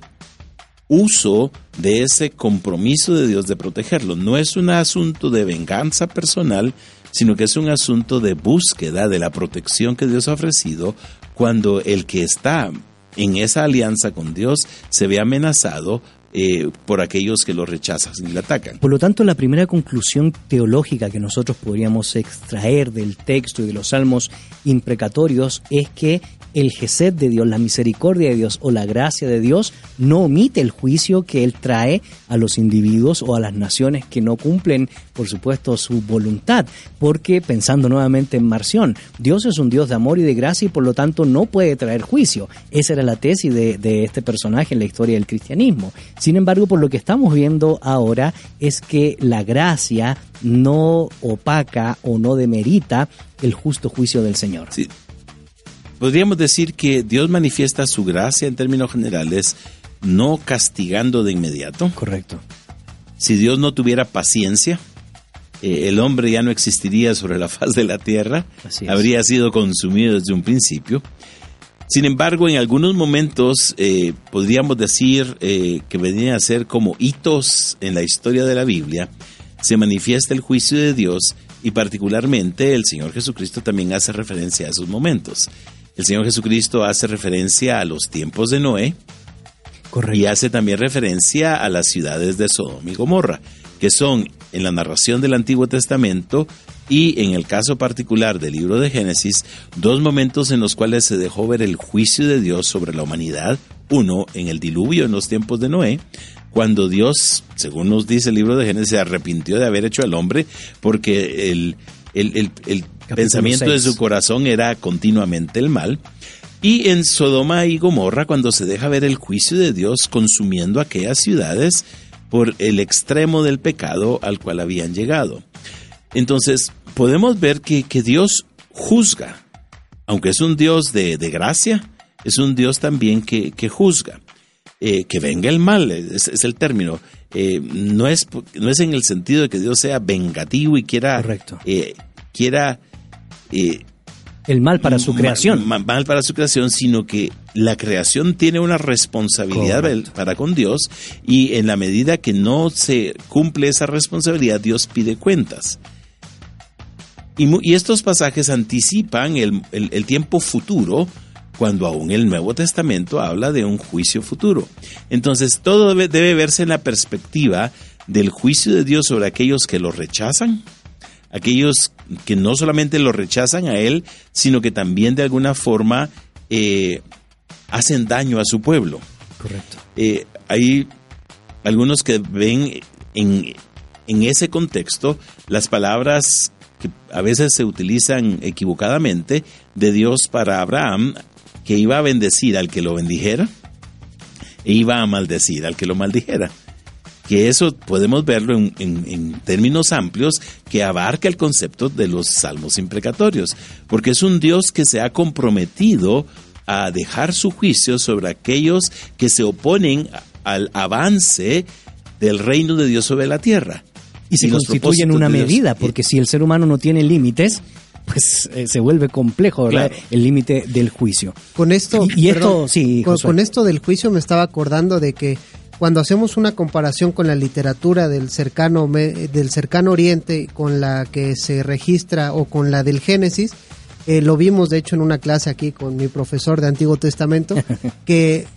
uso de ese compromiso de Dios de protegerlo. No es un asunto de venganza personal, sino que es un asunto de búsqueda de la protección que Dios ha ofrecido cuando el que está en esa alianza con Dios se ve amenazado eh, por aquellos que lo rechazan y le atacan. Por lo tanto, la primera conclusión teológica que nosotros podríamos extraer del texto y de los salmos imprecatorios es que el gesed de Dios, la misericordia de Dios o la gracia de Dios no omite el juicio que Él trae a los individuos o a las naciones que no cumplen, por supuesto, su voluntad. Porque, pensando nuevamente en Marción, Dios es un Dios de amor y de gracia y por lo tanto no puede traer juicio. Esa era la tesis de, de este personaje en la historia del cristianismo. Sin embargo, por lo que estamos viendo ahora es que la gracia no opaca o no demerita el justo juicio del Señor. Sí, Podríamos decir que Dios manifiesta su gracia en términos generales, no castigando de inmediato. Correcto. Si Dios no tuviera paciencia, eh, el hombre ya no existiría sobre la [laughs] faz de la tierra, habría sido consumido desde un principio. Sin embargo, en algunos momentos eh, podríamos decir eh, que venían a ser como hitos en la historia de la Biblia, se manifiesta el juicio de Dios y particularmente el Señor Jesucristo también hace referencia a esos momentos. El Señor Jesucristo hace referencia a los tiempos de Noé y hace también referencia a las ciudades de Sodoma y Gomorra, que son en la narración del Antiguo Testamento y en el caso particular del libro de Génesis, dos momentos en los cuales se dejó ver el juicio de Dios sobre la humanidad. Uno, en el diluvio en los tiempos de Noé, cuando Dios, según nos dice el libro de Génesis, se arrepintió de haber hecho al hombre porque el, el, el, pensamiento de su corazón era continuamente el mal. Y en Sodoma y Gomorra, cuando se deja ver el juicio de Dios consumiendo aquellas ciudades por el extremo del pecado al cual habían llegado. Entonces, podemos ver que, que Dios juzga, aunque es un Dios de, de gracia, es un Dios también que, que juzga. Eh, que venga el mal, es, es el término. Eh, no, es, no es en el sentido de que Dios sea vengativo y quiera, eh, quiera eh, el mal para su creación. Mal, para su creación, sino que la creación tiene una responsabilidad para con Dios y en la medida que no se cumple esa responsabilidad, Dios pide cuentas. Y, estos pasajes anticipan el, el, tiempo futuro cuando aún el Nuevo Testamento habla de un juicio futuro. Entonces todo debe, debe verse en la perspectiva del juicio de Dios sobre aquellos que lo rechazan aquellos que no solamente lo rechazan a él, sino que también de alguna forma eh, hacen daño a su pueblo. Correcto. Eh, hay algunos que ven en, en ese contexto las palabras que a veces se utilizan equivocadamente de Dios para Abraham, que iba a bendecir al que lo bendijera e iba a maldecir al que lo maldijera que eso podemos verlo en, términos amplios que abarca el concepto de los salmos imprecatorios, porque es un Dios que se ha comprometido a dejar su juicio sobre aquellos que se oponen al avance del reino de Dios sobre la tierra. Y se constituye en una medida, porque si el ser humano no tiene límites, pues eh, se vuelve complejo el límite del juicio. Con esto, y, esto sí, con, esto del juicio me estaba acordando de que cuando hacemos una comparación con la literatura del cercano, del cercano oriente con la que se registra o con la del Génesis, eh, lo vimos de hecho en una clase aquí con mi profesor de Antiguo Testamento, [laughs] que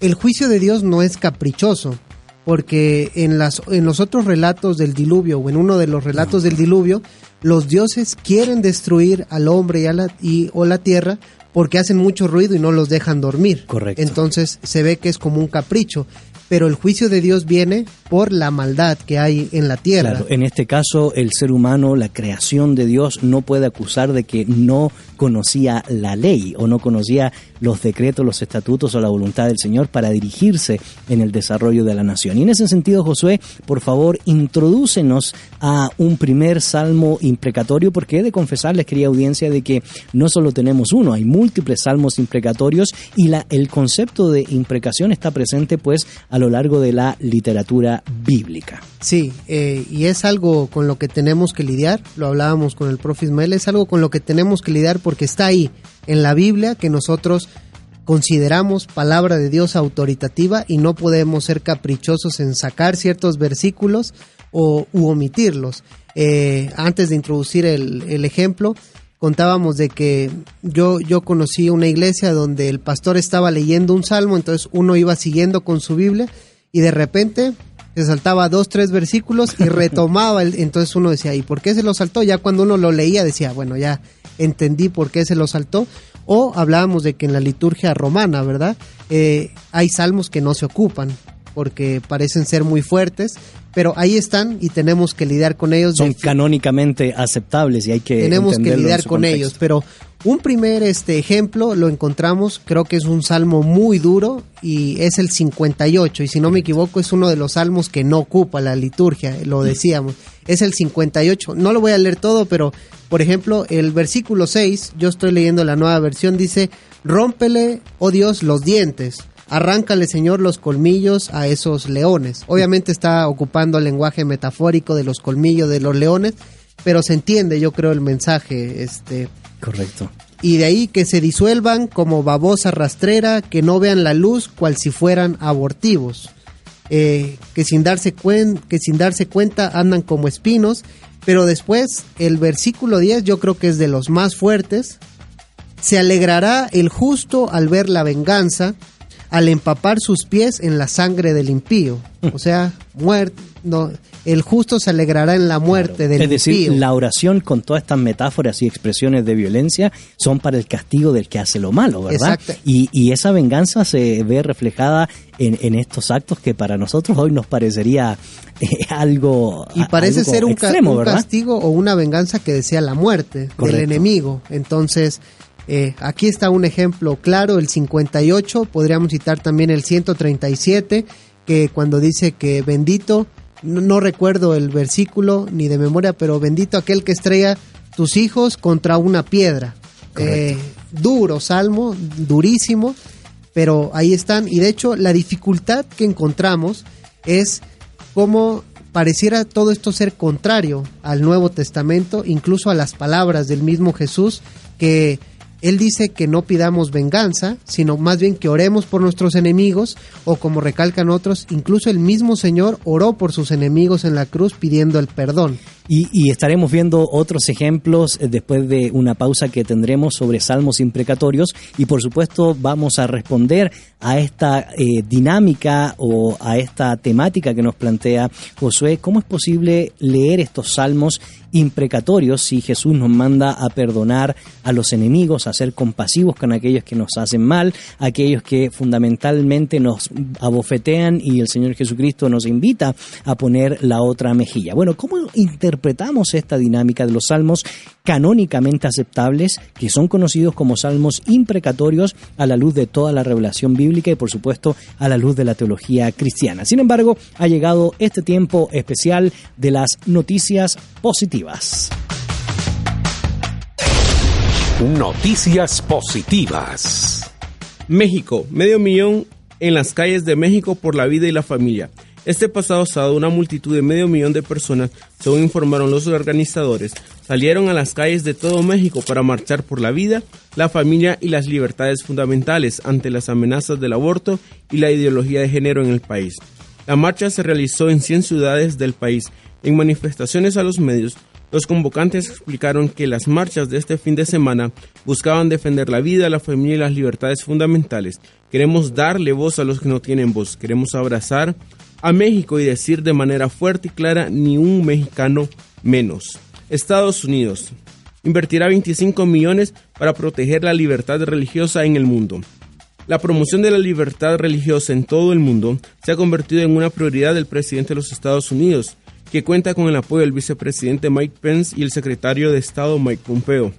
el juicio de Dios no es caprichoso, porque en, las, en los otros relatos del diluvio o en uno de los relatos del diluvio, los dioses quieren destruir al hombre y, a la, y o la tierra porque hacen mucho ruido y no los dejan dormir. Correcto. Entonces se ve que es como un capricho pero el juicio de Dios viene por la maldad que hay en la tierra. Claro, en este caso el ser humano, la creación de Dios, no puede acusar de que no conocía la ley o no conocía los decretos, los estatutos o la voluntad del Señor para dirigirse en el desarrollo de la nación. Y en ese sentido, Josué, por favor, introdúcenos a un primer salmo imprecatorio, porque he de confesarles, querida audiencia, de que no solo tenemos uno, hay múltiples salmos imprecatorios y la, el concepto de imprecación está presente pues a lo largo de la literatura bíblica. Sí, eh, y es algo con lo que tenemos que lidiar, lo hablábamos con el profe Ismael, es algo con lo que tenemos que lidiar porque está ahí, en la Biblia, que nosotros consideramos palabra de Dios autoritativa y no podemos ser caprichosos en sacar ciertos versículos o u omitirlos. Eh, antes de introducir el, el, ejemplo, contábamos de que yo, yo conocí una iglesia donde el pastor estaba leyendo un salmo, entonces uno iba siguiendo con su Biblia y de repente se saltaba dos, tres versículos y [laughs] retomaba, el, entonces uno decía, ¿y por qué se lo saltó? Ya cuando uno lo leía decía, bueno, ya entendí por qué se lo saltó. O hablábamos de que en la liturgia romana, ¿verdad? Eh, hay salmos que no se ocupan porque parecen ser muy fuertes, pero ahí están y tenemos que lidiar con ellos. Son canónicamente aceptables y hay que tenemos que lidiar con ellos, pero un primer este ejemplo lo encontramos, creo que es un salmo muy duro y es el 58 y si no me equivoco es uno de los salmos que no ocupa la liturgia, lo decíamos. Es el 58. No lo voy a leer todo, pero por ejemplo, el versículo 6, yo estoy leyendo la nueva versión dice, "Rómpele, oh Dios, los dientes." Arráncale Señor los colmillos a esos leones. Obviamente está ocupando el lenguaje metafórico de los colmillos de los leones, pero se entiende yo creo el mensaje. Este, Correcto. Y de ahí que se disuelvan como babosa rastrera, que no vean la luz cual si fueran abortivos. Eh, que, sin darse que sin darse cuenta andan como espinos, pero después el versículo 10 yo creo que es de los más fuertes. Se alegrará el justo al ver la venganza, al empapar sus pies en la sangre del impío. O sea, muerte, no, el justo se alegrará en la muerte del impío. Es decir, la oración con todas estas metáforas y expresiones de violencia son para el castigo del que hace lo malo, ¿verdad? Y, y, esa venganza se ve reflejada en, estos actos que para nosotros hoy nos parecería eh, algo Y parece ser un, castigo o una venganza que desea la muerte del enemigo. Entonces, eh, aquí está un ejemplo claro, el 58, podríamos citar también el 137, que cuando dice que bendito, no, recuerdo el versículo ni de memoria, pero bendito aquel que estrella tus hijos contra una piedra. Eh, duro salmo, durísimo, pero ahí están. Y de hecho la dificultad que encontramos es cómo pareciera todo esto ser contrario al Nuevo Testamento, incluso a las palabras del mismo Jesús, que él dice que no pidamos venganza, sino más bien que oremos por nuestros enemigos, o como recalcan otros, incluso el mismo Señor oró por sus enemigos en la cruz pidiendo el perdón. Y, estaremos viendo otros ejemplos eh, después de una pausa que tendremos sobre salmos imprecatorios y por supuesto vamos a responder a esta eh, dinámica o a esta temática que nos plantea Josué. ¿Cómo es posible leer estos salmos imprecatorios si Jesús nos manda a perdonar a los enemigos, a ser compasivos con aquellos que nos hacen mal, aquellos que fundamentalmente nos abofetean y el Señor Jesucristo nos invita a poner la otra mejilla? Bueno, ¿cómo interpretar interpretamos esta dinámica de los salmos canónicamente aceptables, que son conocidos como salmos imprecatorios a la luz de toda la revelación bíblica y por supuesto a la luz de la teología cristiana. Sin embargo, ha llegado este tiempo especial de las noticias positivas. Noticias positivas. México, medio millón en las calles de México por la vida y la familia. Este pasado sábado una multitud de medio millón de personas, según informaron los organizadores, salieron a las calles de todo México para marchar por la vida, la familia y las libertades fundamentales ante las amenazas del aborto y la ideología de género en el país. La marcha se realizó en 100 ciudades del país. En manifestaciones a los medios, los convocantes explicaron que las marchas de este fin de semana buscaban defender la vida, la familia y las libertades fundamentales. Queremos darle voz a los que no tienen voz. Queremos abrazar a México y decir de manera fuerte y clara ni un mexicano menos. Estados Unidos invertirá 25 millones para proteger la libertad religiosa en el mundo. La promoción de la libertad religiosa en todo el mundo se ha convertido en una prioridad del presidente de los Estados Unidos, que cuenta con el apoyo del vicepresidente Mike Pence y el secretario de Estado Mike Pompeo.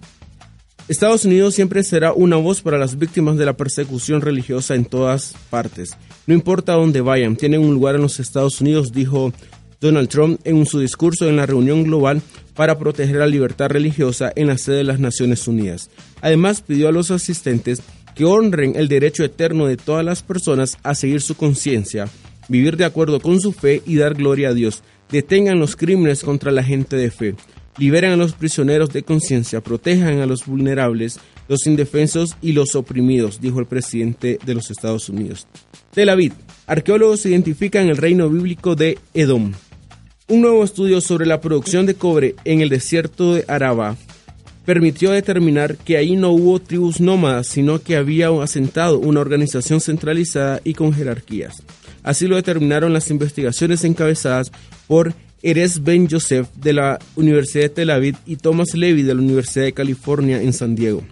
Estados Unidos siempre será una voz para las víctimas de la persecución religiosa en todas partes. No importa dónde vayan, tienen un lugar en los Estados Unidos, dijo Donald Trump en su discurso en la reunión global para proteger la libertad religiosa en la sede de las Naciones Unidas. Además, pidió a los asistentes que honren el derecho eterno de todas las personas a seguir su conciencia, vivir de acuerdo con su fe y dar gloria a Dios. Detengan los crímenes contra la gente de fe liberen a los prisioneros de conciencia, protejan a los vulnerables, los indefensos y los oprimidos, dijo el presidente de los Estados Unidos. Tel Aviv. Arqueólogos identifican el reino bíblico de Edom. Un nuevo estudio sobre la producción de cobre en el desierto de Araba permitió determinar que ahí no hubo tribus nómadas, sino que había asentado una organización centralizada y con jerarquías. Así lo determinaron las investigaciones encabezadas por Erez Ben Joseph de la Universidad de Tel Aviv y Thomas Levy de la Universidad de California en San Diego.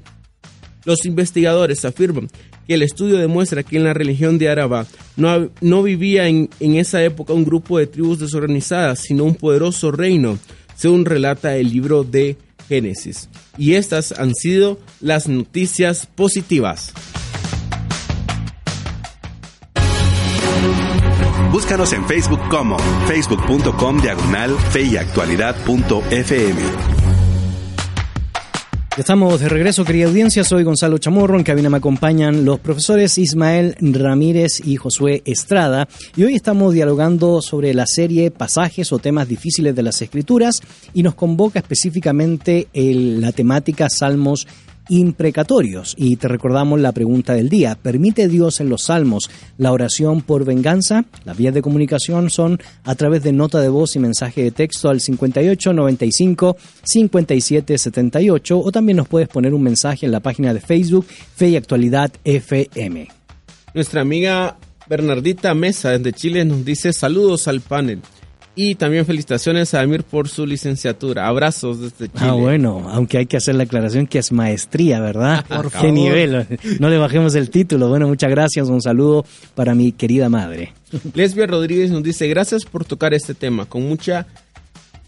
Los investigadores afirman que el estudio demuestra que en la religión de Araba no, no vivía en esa época un grupo de tribus desorganizadas, sino un poderoso reino, según relata el libro de Génesis. Y estas han sido las noticias positivas. Búscanos en Facebook como facebook.com diagonal feyactualidad.fm. Estamos de regreso, querida audiencia. Soy Gonzalo Chamorro. En cabina me acompañan los profesores Ismael Ramírez y Josué Estrada. Y hoy estamos dialogando sobre la serie Pasajes o temas difíciles de las Escrituras. Y nos convoca específicamente el- la temática Salmos imprecatorios. Y te recordamos la pregunta del día. ¿Permite Dios en los salmos la oración por venganza? Las vías de comunicación son a través de nota de voz y mensaje de texto al 58 95 57 78 o también nos puedes poner un mensaje en la página de Facebook Fe y Actualidad FM. Nuestra amiga Bernardita Mesa desde Chile nos dice saludos al panel y también felicitaciones a Amir por su licenciatura. Abrazos desde Chile. Ah, bueno, aunque hay que hacer la aclaración que es maestría, ¿verdad? Por [laughs] ¿Qué favor. nivel? No le bajemos el título. Bueno, muchas gracias. Un saludo para mi querida madre. Lesbia Rodríguez nos dice gracias por tocar este tema con mucha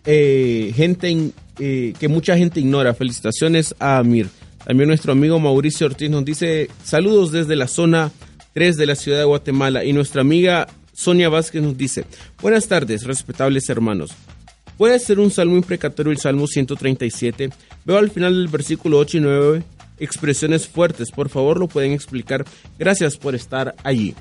eh, gente in- eh, que mucha gente ignora. Felicitaciones a Amir. También nuestro amigo Mauricio Ortiz nos dice saludos desde la zona 3 de la ciudad de Guatemala y nuestra amiga Sonia Vázquez nos dice buenas tardes respetables hermanos. Puede ser un salmo imprecatorio el salmo 137. Veo al final del versículo 8 y 9 expresiones fuertes. Por favor lo pueden explicar. Gracias por estar allí.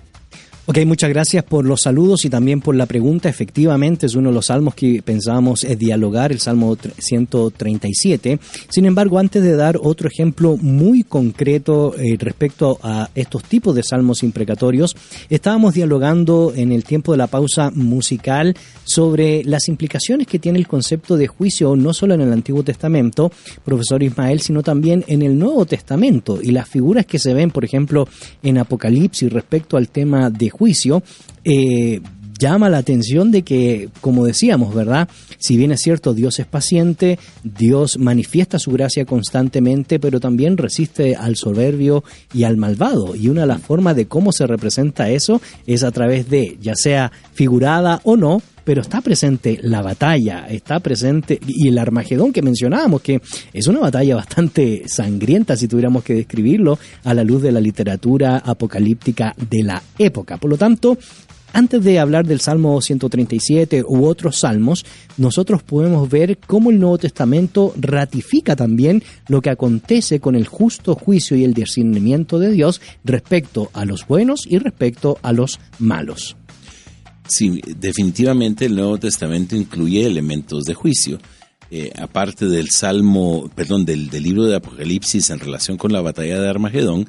Ok, muchas gracias por los saludos y también por la pregunta. Efectivamente, es uno de los salmos que pensábamos eh, dialogar, el Salmo tr- 137. Sin embargo, antes de dar otro ejemplo muy concreto eh, respecto a estos tipos de salmos imprecatorios, estábamos dialogando en el tiempo de la pausa musical sobre las implicaciones que tiene el concepto de juicio no solo en el Antiguo Testamento, profesor Ismael, sino también en el Nuevo Testamento y las figuras que se ven, por ejemplo, en Apocalipsis respecto al tema de juicio. eh, llama la atención de que, como decíamos, ¿verdad? Si bien es cierto, Dios es paciente, Dios manifiesta su gracia constantemente, pero también resiste al soberbio y al malvado. Y una de las formas de cómo se representa eso es a través de, ya sea figurada o no, pero está presente la batalla, está presente y el Armagedón que mencionábamos, que es una batalla bastante sangrienta si tuviéramos que describirlo a la luz de la literatura apocalíptica de la época. Por lo tanto, antes de hablar del Salmo 137 u otros salmos, nosotros podemos ver cómo el Nuevo Testamento ratifica también lo que acontece con el justo juicio y el discernimiento de Dios respecto a los buenos y respecto a los malos. Sí, definitivamente el Nuevo Testamento incluye elementos de juicio. Eh, aparte del Salmo, perdón, del, del libro de Apocalipsis en relación con la batalla de Armagedón,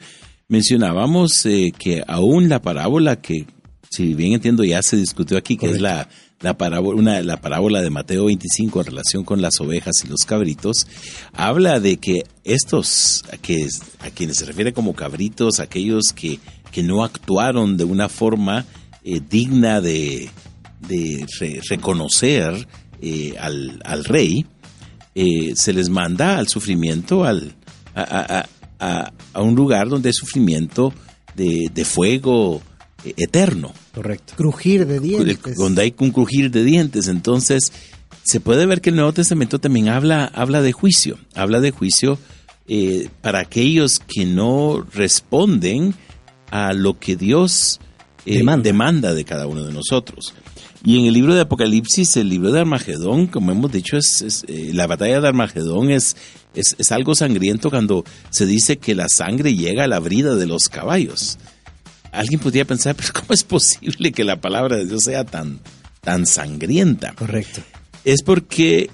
mencionábamos eh, que aún la parábola que, si bien entiendo, ya se discutió aquí, que es la, la, parábola, una, la parábola de Mateo 25 en relación con las ovejas y los cabritos, habla de que estos, a, que, a quienes se refiere como cabritos, aquellos que, que no actuaron de una forma eh, digna de, de re- reconocer eh, al, al rey, eh, se les manda al sufrimiento, al, a, a- a- a- un lugar donde hay sufrimiento de, de fuego eterno, Correcto. Crujir de dientes. donde hay un crujir de dientes. Entonces, se puede ver que el Nuevo Testamento también habla, habla de juicio, habla de juicio eh, para aquellos que no responden a lo que Dios eh, Demanda. demanda de cada uno de nosotros. Y en el libro de Apocalipsis, el libro de Armagedón, como hemos dicho, es, es, eh, la batalla de Armagedón es, es, es algo sangriento cuando se dice que la sangre llega a la brida de los caballos. Alguien podría pensar, pero ¿cómo es posible que la palabra de Dios sea tan, tan sangrienta? Correcto. es porque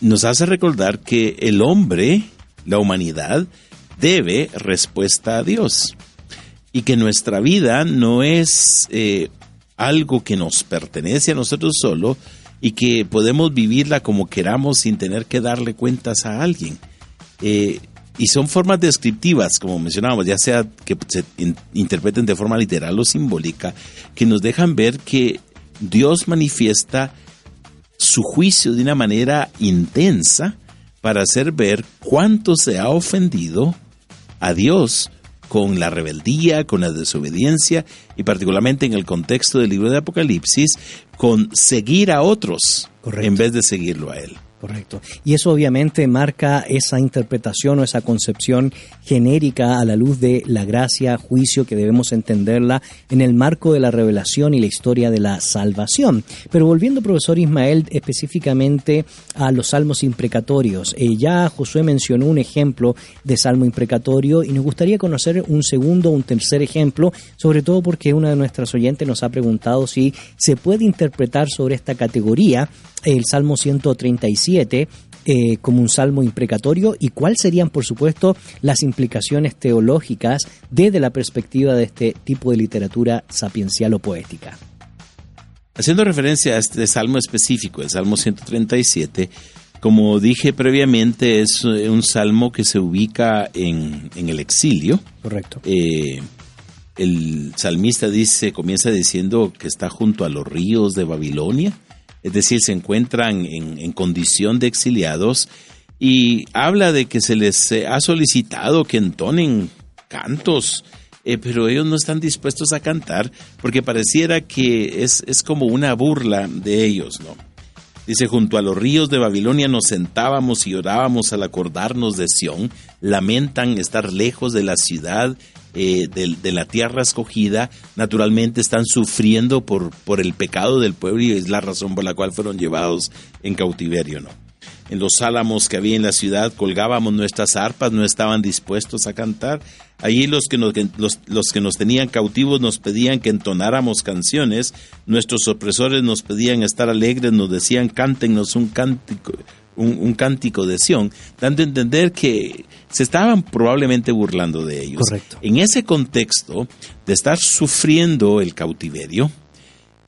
nos hace recordar que el hombre, la humanidad, debe respuesta a Dios. Y que nuestra vida no es eh, algo que nos pertenece a nosotros solo y que podemos vivirla como queramos sin tener que darle cuentas a alguien. Eh, y son formas descriptivas, como mencionábamos, ya sea que se interpreten de forma literal o simbólica, que nos dejan ver que Dios manifiesta su juicio de una manera intensa para hacer ver cuánto se ha ofendido a Dios con la rebeldía, con la desobediencia y particularmente en el contexto del libro de Apocalipsis, con seguir a otros en vez de seguirlo a Él. Correcto. Y eso obviamente marca esa interpretación o esa concepción genérica a la luz de la gracia, juicio, que debemos entenderla en el marco de la revelación y la historia de la salvación. Pero volviendo, profesor Ismael, específicamente a los salmos imprecatorios. Eh, ya Josué mencionó un ejemplo de salmo imprecatorio y nos gustaría conocer un segundo un tercer ejemplo, sobre todo porque una de nuestras oyentes nos ha preguntado si se puede interpretar sobre esta categoría el Salmo 137 eh, como un salmo imprecatorio y cuáles serían, por supuesto, las implicaciones teológicas desde la perspectiva de este tipo de literatura sapiencial o poética. Haciendo referencia a este salmo específico, el Salmo 137, como dije previamente, es un salmo que se ubica en, el exilio. Correcto. Eh, el salmista dice, comienza diciendo que está junto a los ríos de Babilonia es decir, se encuentran en, condición de exiliados y habla de que se les eh, ha solicitado que entonen cantos, eh, pero ellos no están dispuestos a cantar porque pareciera que es, es como una burla de ellos, ¿no? Dice, junto a los ríos de Babilonia nos sentábamos y orábamos al acordarnos de Sión, lamentan estar lejos de la ciudad eh, de, la tierra escogida, naturalmente están sufriendo por, por el pecado del pueblo y es la razón por la cual fueron llevados en cautiverio, ¿no? En los álamos que había en la ciudad colgábamos nuestras arpas, no estaban dispuestos a cantar. Allí los que, nos, los, los que nos tenían cautivos nos pedían que entonáramos canciones, nuestros opresores nos pedían estar alegres, nos decían cántenos un cántico, un, cántico de Sión, dando a entender que se estaban probablemente burlando de ellos. Correcto. En ese contexto de estar sufriendo el cautiverio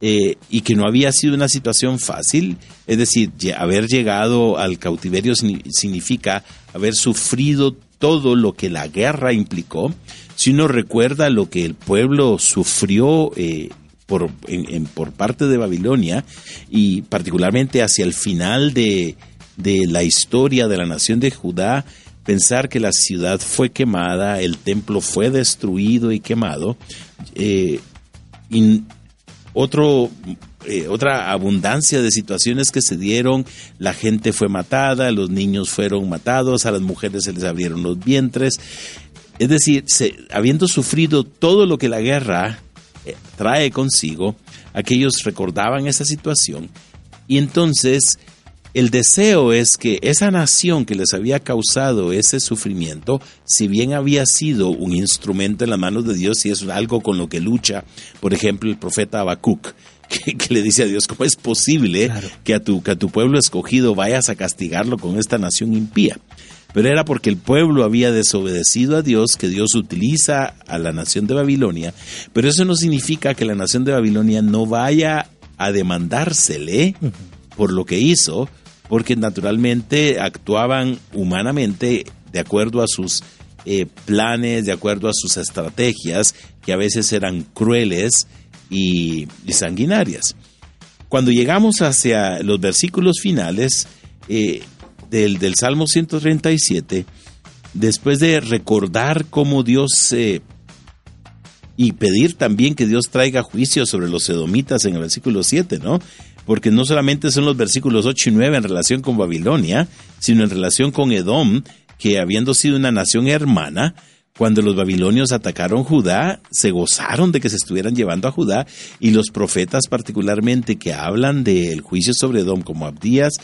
eh, y que no había sido una situación fácil, es decir, haber llegado al cautiverio significa haber sufrido todo lo que la guerra implicó. Si uno recuerda lo que el pueblo sufrió eh, por, por parte de Babilonia y particularmente hacia el final de, de la historia de la nación de Judá, pensar que la ciudad fue quemada, el templo fue destruido y quemado, eh, otro, eh, otra abundancia de situaciones que se dieron, la gente fue matada, los niños fueron matados, a las mujeres se les abrieron los vientres, es decir, habiendo sufrido todo lo que la guerra eh, trae consigo, aquellos recordaban esa situación. Y entonces el deseo es que esa nación que les había causado ese sufrimiento, si bien había sido un instrumento en las manos de Dios y es algo con lo que lucha, por ejemplo, el profeta Habacuc, [laughs] que, le dice a Dios, ¿cómo es posible que, a tu, que a tu pueblo escogido vayas a castigarlo con esta nación impía? Pero era porque el pueblo había desobedecido a Dios, que Dios utiliza a la nación de Babilonia, pero eso no significa que la nación de Babilonia no vaya a demandársele por lo que hizo, porque naturalmente actuaban humanamente de acuerdo a sus eh, planes, de acuerdo a sus estrategias, que a veces eran crueles y, sanguinarias. Cuando llegamos hacia los versículos finales eh, del, del, Salmo 137, después de recordar cómo Dios eh, y pedir también que Dios traiga juicio sobre los edomitas en el versículo 7, ¿no? Porque no solamente son los versículos 8 y 9 en relación con Babilonia, sino en relación con Edom, que habiendo sido una nación hermana, cuando los babilonios atacaron Judá, se gozaron de que se estuvieran llevando a Judá y los profetas particularmente que hablan del juicio sobre Edom como Abdías,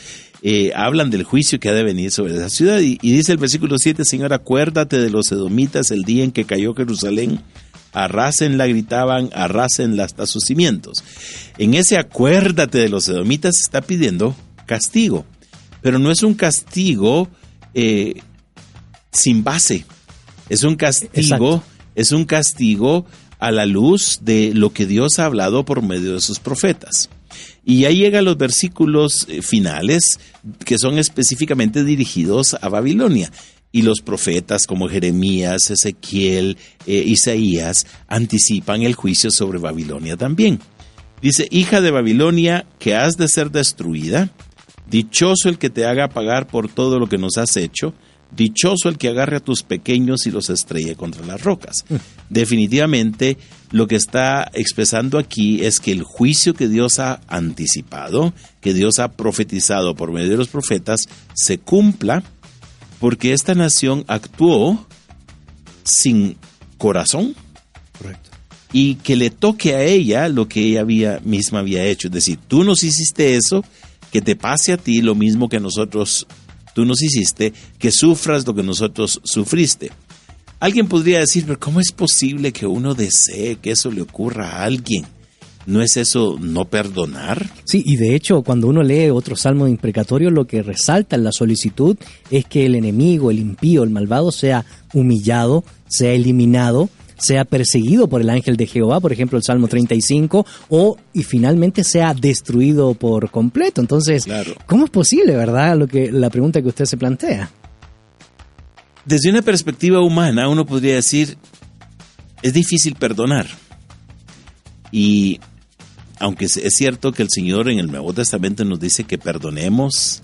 eh, hablan del juicio que ha de venir sobre esa ciudad. Y, y dice el versículo 7, Señor, acuérdate de los edomitas el día en que cayó Jerusalén arrasenla, gritaban, arrasenla hasta sus cimientos. En ese acuérdate de los edomitas está pidiendo castigo, pero no es un castigo eh, sin base, es un castigo, es un castigo a la luz de lo que Dios ha hablado por medio de sus profetas. Y ahí llegan los versículos eh, finales que son específicamente dirigidos a Babilonia. Y los profetas como Jeremías, Ezequiel, eh, Isaías anticipan el juicio sobre Babilonia también. Dice, hija de Babilonia, que has de ser destruida, dichoso el que te haga pagar por todo lo que nos has hecho, dichoso el que agarre a tus pequeños y los estrelle contra las rocas. Mm. Definitivamente, lo que está expresando aquí es que el juicio que Dios ha anticipado, que Dios ha profetizado por medio de los profetas, se cumpla porque esta nación actuó sin corazón. Y que le toque a ella lo que ella había, misma había hecho. Es decir, tú nos hiciste eso, que te pase a ti lo mismo que nosotros, tú nos hiciste, que sufras lo que nosotros sufriste. Alguien podría decir, pero ¿cómo es posible que uno desee que eso le ocurra a alguien? ¿No es eso no perdonar? Sí, y de hecho, cuando uno lee otro salmo de imprecatorio, lo que resalta en la solicitud es que el enemigo, el impío, el malvado sea humillado, sea eliminado, sea perseguido por el ángel de Jehová, por ejemplo, el Salmo 35, o y finalmente sea destruido por completo. Entonces, ¿cómo es posible, verdad? Lo que la pregunta que usted se plantea. Desde una perspectiva humana, uno podría decir, es difícil perdonar. Y aunque es cierto que el Señor en el Nuevo Testamento nos dice que perdonemos,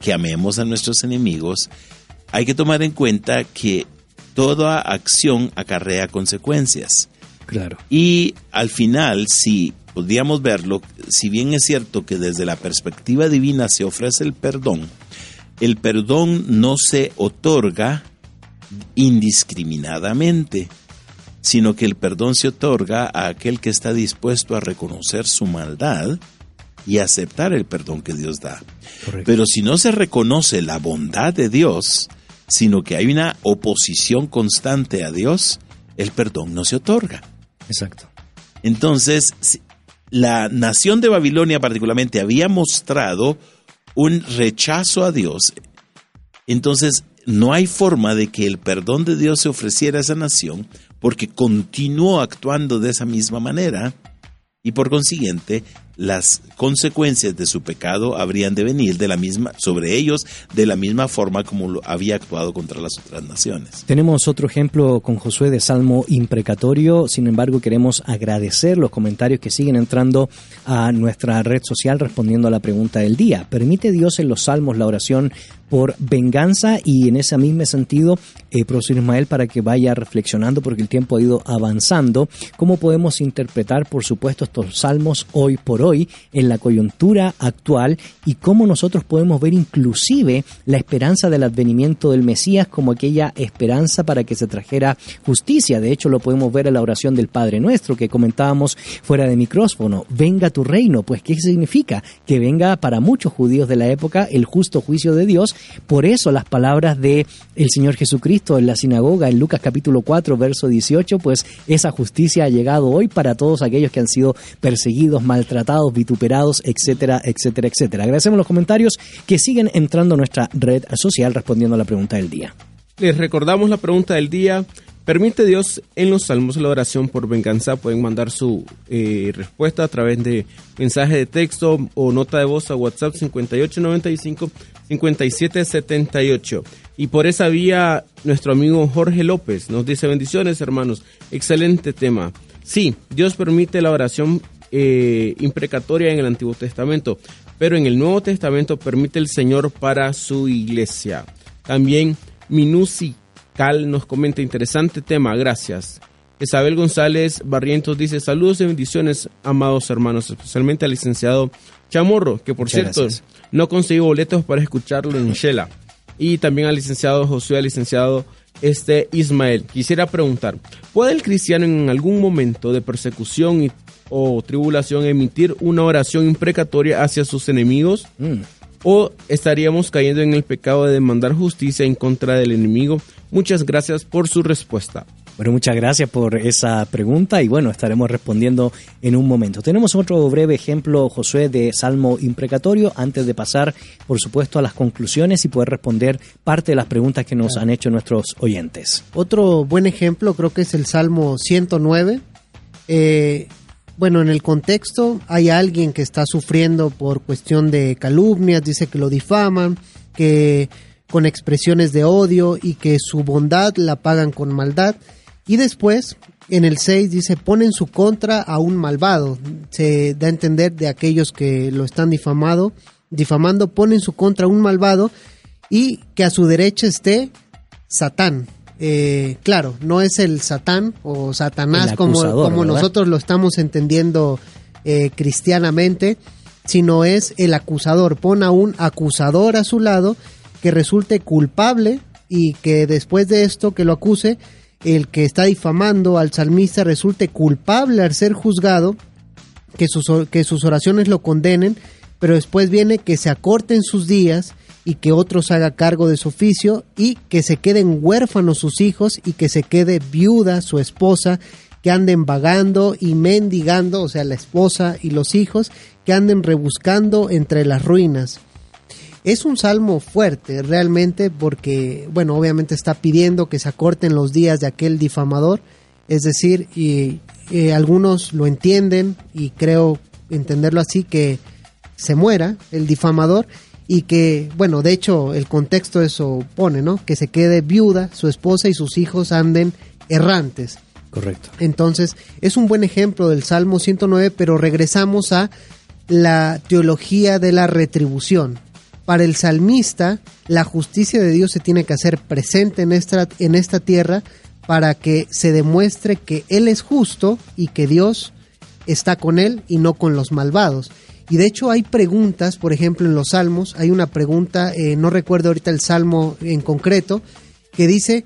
que amemos a nuestros enemigos, hay que tomar en cuenta que toda acción acarrea consecuencias. Claro. Y al final, si podríamos verlo, si bien es cierto que desde la perspectiva divina se ofrece el perdón, el perdón no se otorga indiscriminadamente sino que el perdón se otorga a aquel que está dispuesto a reconocer su maldad y aceptar el perdón que Dios da. Pero si no se reconoce la bondad de Dios, sino que hay una oposición constante a Dios, el perdón no se otorga. Exacto. Entonces, la nación de Babilonia particularmente había mostrado un rechazo a Dios. Entonces, no hay forma de que el perdón de Dios se ofreciera a esa nación porque continuó actuando de esa misma manera y por consiguiente las consecuencias de su pecado habrían de venir de la misma sobre ellos de la misma forma como lo había actuado contra las otras naciones. Tenemos otro ejemplo con Josué de Salmo imprecatorio, sin embargo queremos agradecer los comentarios que siguen entrando a nuestra red social respondiendo a la pregunta del día. ¿Permite Dios en los salmos la oración por venganza y en ese mismo sentido, eh, profesor Ismael, para que vaya reflexionando porque el tiempo ha ido avanzando, cómo podemos interpretar, por supuesto, estos salmos hoy por hoy en la coyuntura actual y cómo nosotros podemos ver inclusive la esperanza del advenimiento del Mesías como aquella esperanza para que se trajera justicia. De hecho, lo podemos ver en la oración del Padre Nuestro que comentábamos fuera de micrófono. Venga tu reino. Pues, ¿qué significa? Que venga para muchos judíos de la época el justo juicio de Dios por eso las palabras de el Señor Jesucristo en la sinagoga en Lucas capítulo 4 verso 18, pues esa justicia ha llegado hoy para todos aquellos que han sido perseguidos, maltratados, vituperados, etcétera, etcétera, etcétera. Agradecemos los comentarios que siguen entrando a nuestra red social respondiendo a la pregunta del día. Les recordamos la pregunta del día. ¿Permite Dios en los salmos la oración por venganza? Pueden mandar su eh, respuesta a través de mensaje de texto o nota de voz a WhatsApp 5895 5778. Y por esa vía, nuestro amigo Jorge López nos dice bendiciones, hermanos. Excelente tema. Sí, Dios permite la oración eh, imprecatoria en el Antiguo Testamento, pero en el Nuevo Testamento permite el Señor para su iglesia. También Minusi Cal nos comenta interesante tema, gracias. Isabel González Barrientos dice saludos y bendiciones, amados hermanos, especialmente al licenciado Chamorro, que por cierto no conseguí boletos para escucharlo en Shela. Y también al licenciado Josué, al licenciado este Ismael. Quisiera preguntar, ¿puede el cristiano en algún momento de persecución o tribulación emitir una oración imprecatoria hacia sus enemigos? Mm. ¿O estaríamos cayendo en el pecado de demandar justicia en contra del enemigo? Muchas gracias por su respuesta. Bueno, muchas gracias por esa pregunta y bueno, estaremos respondiendo en un momento. Tenemos otro breve ejemplo, Josué, de Salmo imprecatorio, antes de pasar, por supuesto, a las conclusiones y poder responder parte de las preguntas que nos han hecho nuestros oyentes. Otro buen ejemplo creo que es el Salmo 109. Eh, bueno, en el contexto hay alguien que está sufriendo por cuestión de calumnias, dice que lo difaman, que con expresiones de odio y que su bondad la pagan con maldad. Y después, en el 6 dice, ponen su contra a un malvado. Se da a entender de aquellos que lo están difamado, difamando, ponen su contra a un malvado y que a su derecha esté Satán. Eh, claro, no es el Satán o Satanás como, como nosotros lo estamos entendiendo eh, cristianamente, sino es el acusador. Pon a un acusador a su lado que resulte culpable y que después de esto que lo acuse, el que está difamando al salmista resulte culpable al ser juzgado, que sus, que sus oraciones lo condenen, pero después viene que se acorten sus días y que otros haga cargo de su oficio y que se queden huérfanos sus hijos y que se quede viuda su esposa, que anden vagando y mendigando, o sea, la esposa y los hijos, que anden rebuscando entre las ruinas. Es un salmo fuerte realmente porque, bueno, obviamente está pidiendo que se acorten los días de aquel difamador, es decir, y, y algunos lo entienden y creo entenderlo así que se muera el difamador y que, bueno, de hecho el contexto eso pone, ¿no? Que se quede viuda, su esposa y sus hijos anden errantes. Correcto. Entonces, es un buen ejemplo del Salmo 109, pero regresamos a la teología de la retribución. Para el salmista, la justicia de Dios se tiene que hacer presente en esta, en esta tierra para que se demuestre que Él es justo y que Dios está con Él y no con los malvados. Y de hecho hay preguntas, por ejemplo, en los salmos, hay una pregunta, eh, no recuerdo ahorita el salmo en concreto, que dice,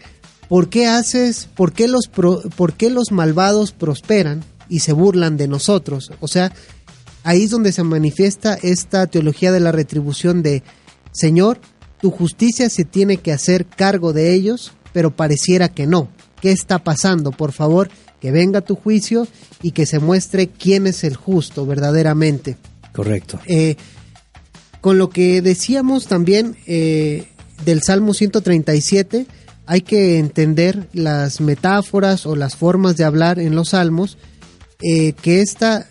¿por qué haces, por qué los, por qué los malvados prosperan y se burlan de nosotros? O sea, ahí es donde se manifiesta esta teología de la retribución de, Señor, tu justicia se tiene que hacer cargo de ellos, pero pareciera que no. ¿Qué está pasando? Por favor, que venga tu juicio y que se muestre quién es el justo verdaderamente. Correcto. Eh, con lo que decíamos también eh, del Salmo 137, hay que entender las metáforas o las formas de hablar en los salmos, eh, que esta,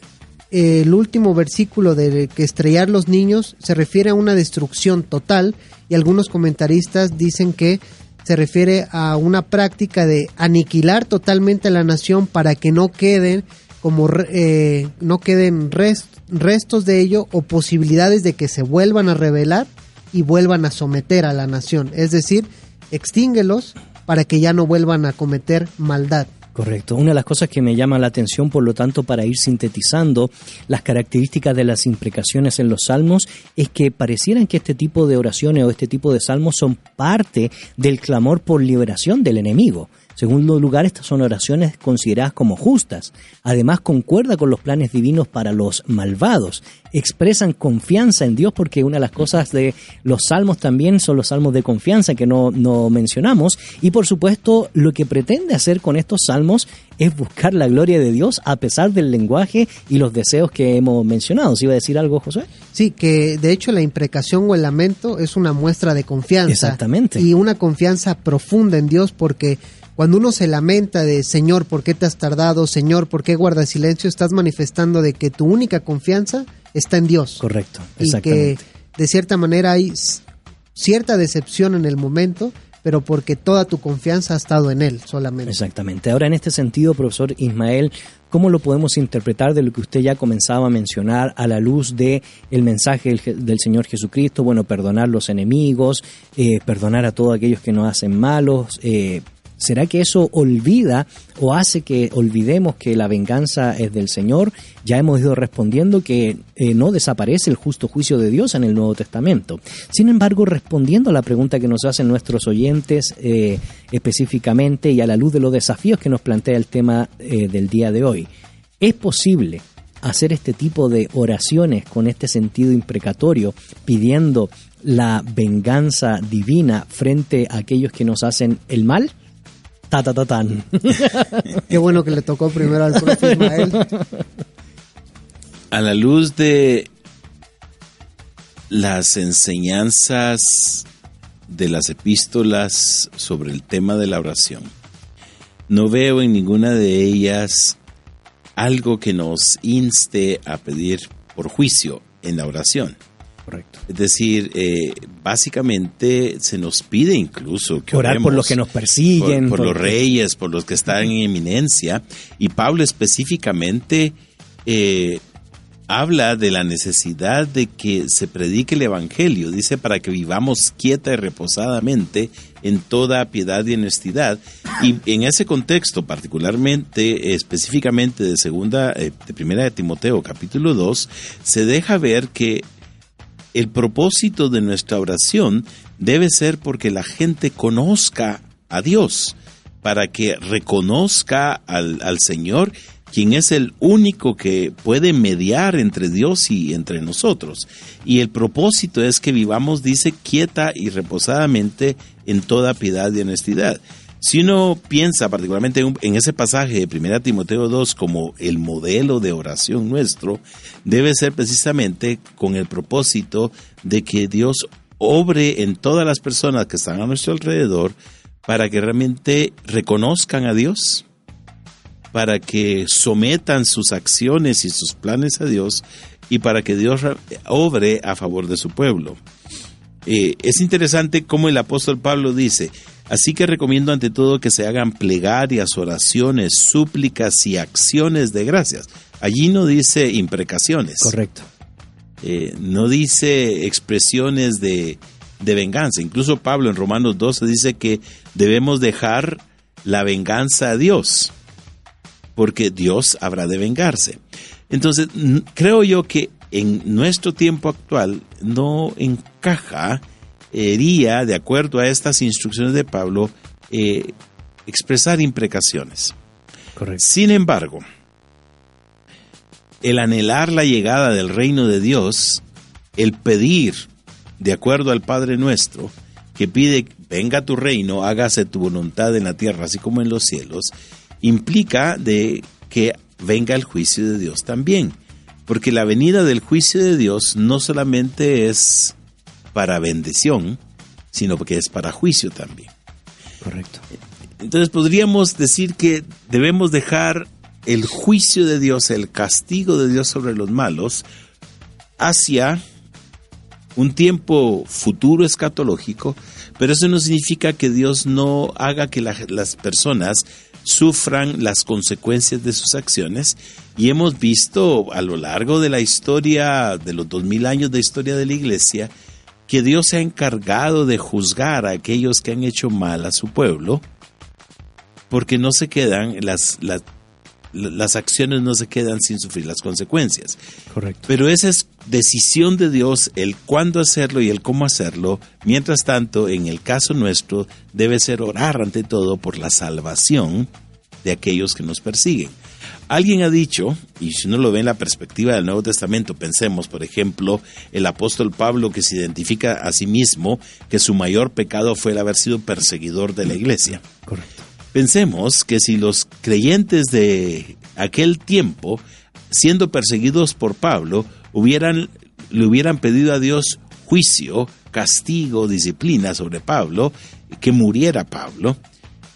el último versículo de que estrellar los niños se refiere a una destrucción total y algunos comentaristas dicen que se refiere a una práctica de aniquilar totalmente a la nación para que no queden como eh, no queden res- restos de ello o posibilidades de que se vuelvan a rebelar y vuelvan a someter a la nación. Es decir, extínguelos para que ya no vuelvan a cometer maldad. Correcto. Una de las cosas que me llama la atención, por lo tanto, para ir sintetizando las características de las imprecaciones en los salmos, es que parecieran que este tipo de oraciones o este tipo de salmos son parte del clamor por liberación del enemigo. Segundo lugar, estas son oraciones consideradas como justas. Además, concuerda con los planes divinos para los malvados. Expresan confianza en Dios porque una de las cosas de los salmos también son los salmos de confianza que no, no mencionamos. Y por supuesto, lo que pretende hacer con estos salmos es buscar la gloria de Dios a pesar del lenguaje y los deseos que hemos mencionado. ¿Se iba a decir algo, José? Sí, que de hecho la imprecación o el lamento es una muestra de confianza. Exactamente. Y una confianza profunda en Dios porque cuando uno se lamenta de Señor, ¿por qué te has tardado? Señor, ¿por qué guardas silencio? Estás manifestando de que tu única confianza está en Dios. Correcto, Y que exactamente. de cierta manera hay cierta decepción en el momento, pero porque toda tu confianza ha estado en Él solamente. Exactamente. Ahora, en este sentido, profesor Ismael, ¿cómo lo podemos interpretar de lo que usted ya comenzaba a mencionar a la luz de el mensaje del, Je- del Señor Jesucristo? Bueno, perdonar los enemigos, eh, perdonar a todos aquellos que nos hacen malos. eh, ¿Será que eso olvida o hace que olvidemos que la venganza es del Señor? Ya hemos ido respondiendo que eh, no desaparece el justo juicio de Dios en el Nuevo Testamento. Sin embargo, respondiendo a la pregunta que nos hacen nuestros oyentes eh, específicamente y a la luz de los desafíos que nos plantea el tema eh, del día de hoy, ¿es posible hacer este tipo de oraciones con este sentido imprecatorio pidiendo la venganza divina frente a aquellos que nos hacen el mal? Ta, ta, ta, tan. [laughs] Qué bueno que le tocó primero al profe [laughs] Ismael. A la luz de las enseñanzas de las epístolas sobre el tema de la oración, no veo en ninguna de ellas algo que nos inste a pedir por juicio en la oración. Correcto. Es decir, eh, básicamente se nos pide incluso que Orar por oremos los que nos persiguen. por, por los por- reyes, por los que están en eminencia. Y Pablo específicamente eh, habla de la necesidad de que se predique el Evangelio. Dice para que vivamos quieta y reposadamente en toda piedad y honestidad. Y en ese contexto, particularmente, específicamente de segunda, eh, de primera de Timoteo, capítulo 2, se deja ver que el propósito de nuestra oración debe ser porque la gente conozca a Dios, para que reconozca al, al Señor, quien es el único que puede mediar entre Dios y entre nosotros. Y el propósito es que vivamos, dice, quieta y reposadamente en toda piedad y honestidad. Si uno piensa particularmente en, ese pasaje de 1 Timoteo 2 como el modelo de oración nuestro, debe ser precisamente con el propósito de que Dios obre en todas las personas que están a nuestro alrededor para que realmente reconozcan a Dios, para que sometan sus acciones y sus planes a Dios y para que Dios re- obre a favor de su pueblo. Eh, es interesante cómo el apóstol Pablo dice, así que recomiendo ante todo que se hagan plegarias, oraciones, súplicas y acciones de gracias. Allí no dice imprecaciones, Correcto. eh, no dice expresiones de, de venganza. Incluso Pablo en Romanos 12 dice que debemos dejar la venganza a Dios, porque Dios habrá de vengarse. Entonces, creo yo que en nuestro tiempo actual no encaja, iría, de acuerdo a estas instrucciones de Pablo, eh, expresar imprecaciones. Correcto. Sin embargo, el anhelar la llegada del reino de Dios, el pedir, de acuerdo al Padre nuestro, que pide, venga tu reino, hágase tu voluntad en la tierra, así como en los cielos, implica de que venga el juicio de Dios también. Porque la venida del juicio de Dios no solamente es para bendición, sino que es para juicio también. Correcto. Entonces podríamos decir que debemos dejar el juicio de Dios, el castigo de Dios sobre los malos, hacia un tiempo futuro escatológico, pero eso no significa que Dios no haga que la- las personas sufran las consecuencias de sus acciones. Y hemos visto a lo largo de la historia, de los dos mil años de historia de la iglesia, que Dios se ha encargado de juzgar a aquellos que han hecho mal a su pueblo, porque no se quedan, las, las, las acciones no se quedan sin sufrir las consecuencias. Correcto. Pero esa es decisión de Dios el cuándo hacerlo y el cómo hacerlo. Mientras tanto, en el caso nuestro, debe ser orar ante todo por la salvación de aquellos que nos persiguen. Alguien ha dicho, y si uno lo ve en la perspectiva del Nuevo Testamento, pensemos, por ejemplo, el apóstol Pablo que se identifica a sí mismo que su mayor pecado fue el haber sido perseguidor de la iglesia. Correcto. Pensemos que si los creyentes de aquel tiempo, siendo perseguidos por Pablo, hubieran, le hubieran pedido a Dios juicio, castigo, disciplina sobre Pablo, que muriera Pablo,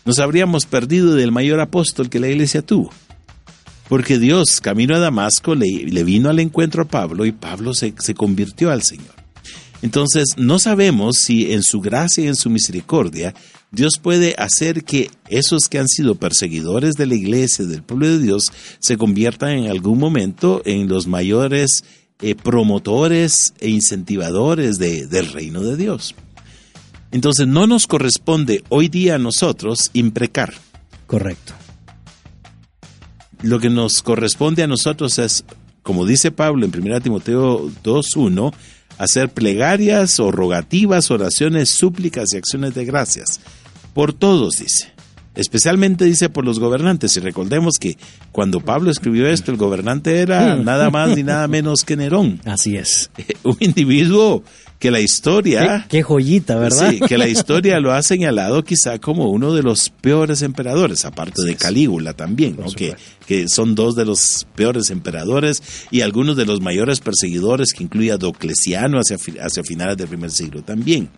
nos habríamos perdido del mayor apóstol que la iglesia tuvo. Porque Dios, camino a Damasco, le, le vino al encuentro a Pablo y Pablo se, convirtió al Señor. Entonces, no sabemos si en su gracia y en su misericordia Dios puede hacer que esos que han sido perseguidores de la iglesia, del pueblo de Dios, se conviertan en algún momento en los mayores eh, promotores e incentivadores de- del reino de Dios. Entonces, no nos corresponde hoy día a nosotros imprecar. Correcto. Lo que nos corresponde a nosotros es, como dice Pablo en 1 Timoteo 2.1, hacer plegarias o rogativas, oraciones, súplicas y acciones de gracias. Por todos, dice. Especialmente dice por los gobernantes. Y recordemos que cuando Pablo escribió esto, el gobernante era nada más ni nada menos que Nerón. [laughs] Así es. [laughs] Un individuo que la historia... qué joyita, ¿verdad? Sí, que la [laughs] historia lo ha señalado quizá como uno de los peores emperadores, aparte de Calígula también, ¿no? que, que son dos de los peores emperadores y algunos de los mayores perseguidores, que incluía Diocleciano hacia, hacia finales del primer siglo también.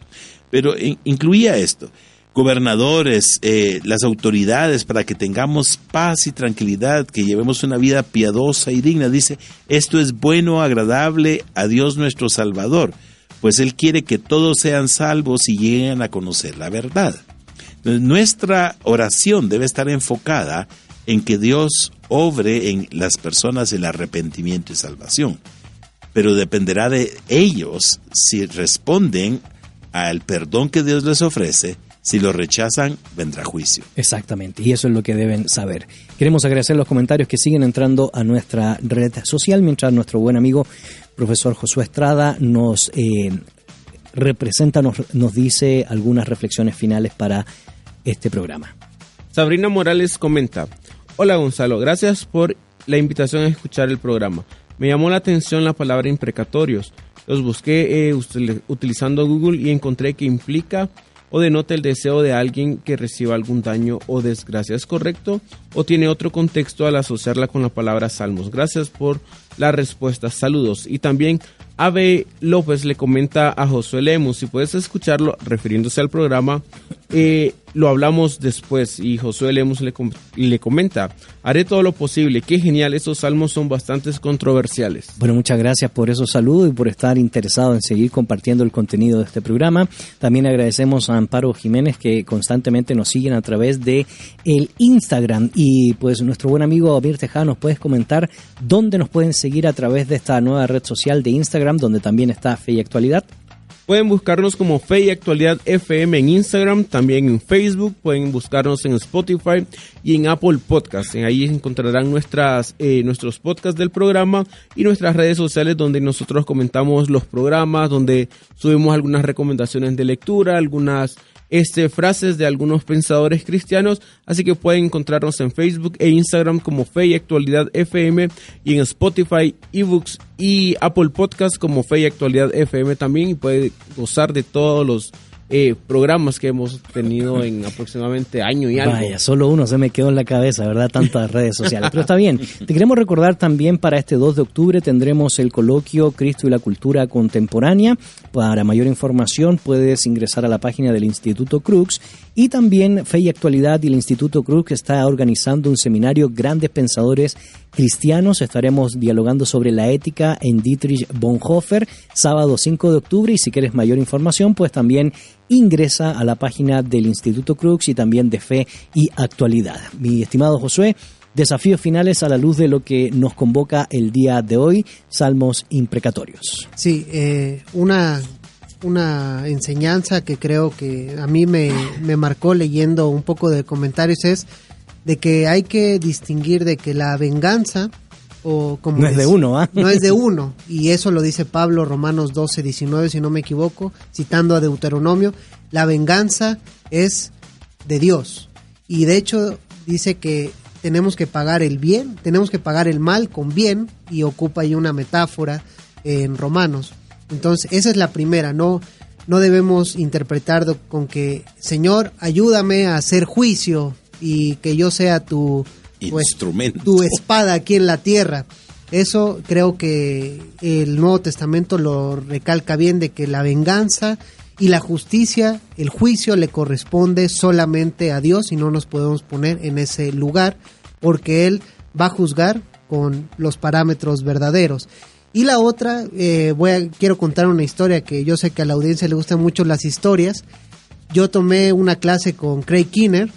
Pero in- incluía esto. Gobernadores, eh, las autoridades, para que tengamos paz y tranquilidad, que llevemos una vida piadosa y digna. Dice, esto es bueno, agradable a Dios nuestro Salvador, pues Él quiere que todos sean salvos y lleguen a conocer la verdad. Nuestra oración debe estar enfocada en que Dios obre en las personas el arrepentimiento y salvación, pero dependerá de ellos si responden al perdón que Dios les ofrece si lo rechazan, vendrá juicio. Exactamente, y eso es lo que deben saber. Queremos agradecer los comentarios que siguen entrando a nuestra red social, mientras nuestro buen amigo profesor Josué Estrada nos eh, representa, nos, nos dice algunas reflexiones finales para este programa. Sabrina Morales comenta, hola Gonzalo, gracias por la invitación a escuchar el programa. Me llamó la atención la palabra imprecatorios. Los busqué eh, utilizando Google y encontré que implica o denota el deseo de alguien que reciba algún daño o desgracia. ¿Es correcto? ¿O tiene otro contexto al asociarla con la palabra salmos? Gracias por la respuesta. Saludos. Y también Ave López le comenta a Josué Lemus, si puedes escucharlo refiriéndose al programa, eh, lo hablamos después y Josué Lemus le, le comenta, haré todo lo posible, qué genial, estos salmos son bastante controversiales. Bueno, muchas gracias por esos saludos y por estar interesado en seguir compartiendo el contenido de este programa. También agradecemos a Amparo Jiménez que constantemente nos siguen a través de el Instagram y pues nuestro buen amigo Amir Tejada nos puedes comentar dónde nos pueden seguir a través de esta nueva red social de Instagram donde también está Fe y Actualidad. Pueden buscarnos como Fe y Actualidad FM en Instagram, también en Facebook, pueden buscarnos en Spotify y en Apple Podcasts. Ahí encontrarán nuestras, eh, nuestros podcasts del programa y nuestras redes sociales donde nosotros comentamos los programas, donde subimos algunas recomendaciones de lectura, algunas este, frases de algunos pensadores cristianos, así que pueden encontrarnos en Facebook e Instagram como Fe y Actualidad FM y en Spotify, eBooks y Apple Podcasts como Fe y Actualidad FM también. Y puede gozar de todos los eh, programas que hemos tenido en aproximadamente año y algo. Vaya, solo uno se me quedó en la cabeza, ¿verdad? Tantas [laughs] redes sociales. Pero está bien. Te queremos recordar también para este 2 de octubre tendremos el coloquio Cristo y la Cultura Contemporánea. Para mayor información puedes ingresar a la página del Instituto Crux y también Fe y Actualidad y el Instituto Crux está organizando un seminario Grandes Pensadores Cristianos. Estaremos dialogando sobre la ética en Dietrich Bonhoeffer, sábado 5 de octubre. Y si quieres mayor información, pues también ingresa a la página del Instituto Crux y también de Fe y Actualidad. Mi estimado Josué, desafíos finales a la luz de lo que nos convoca el día de hoy, salmos imprecatorios. Sí, eh, una, una enseñanza que creo que a mí me, me marcó leyendo un poco de comentarios es de que hay que distinguir de que la venganza o como no es, de uno, ¿ah? No es de [laughs] uno, y eso lo dice Pablo Romanos 12, 19, si no me equivoco, citando a Deuteronomio, la venganza es de Dios. Y de hecho dice que tenemos que pagar el bien, tenemos que pagar el mal con bien, y ocupa ahí una metáfora en Romanos. Entonces, esa es la primera, no, no debemos interpretar con que, Señor, ayúdame a hacer juicio y que yo sea tu, instrumento. tu espada aquí en la tierra. Eso creo que el Nuevo Testamento lo recalca bien de que la venganza y la justicia, el juicio le corresponde solamente a Dios y no nos podemos poner en ese lugar porque Él va a juzgar con los parámetros verdaderos. Y la otra, eh, voy a, quiero contar una historia que yo sé que a la audiencia le gustan mucho las historias. Yo tomé una clase con Craig Kinner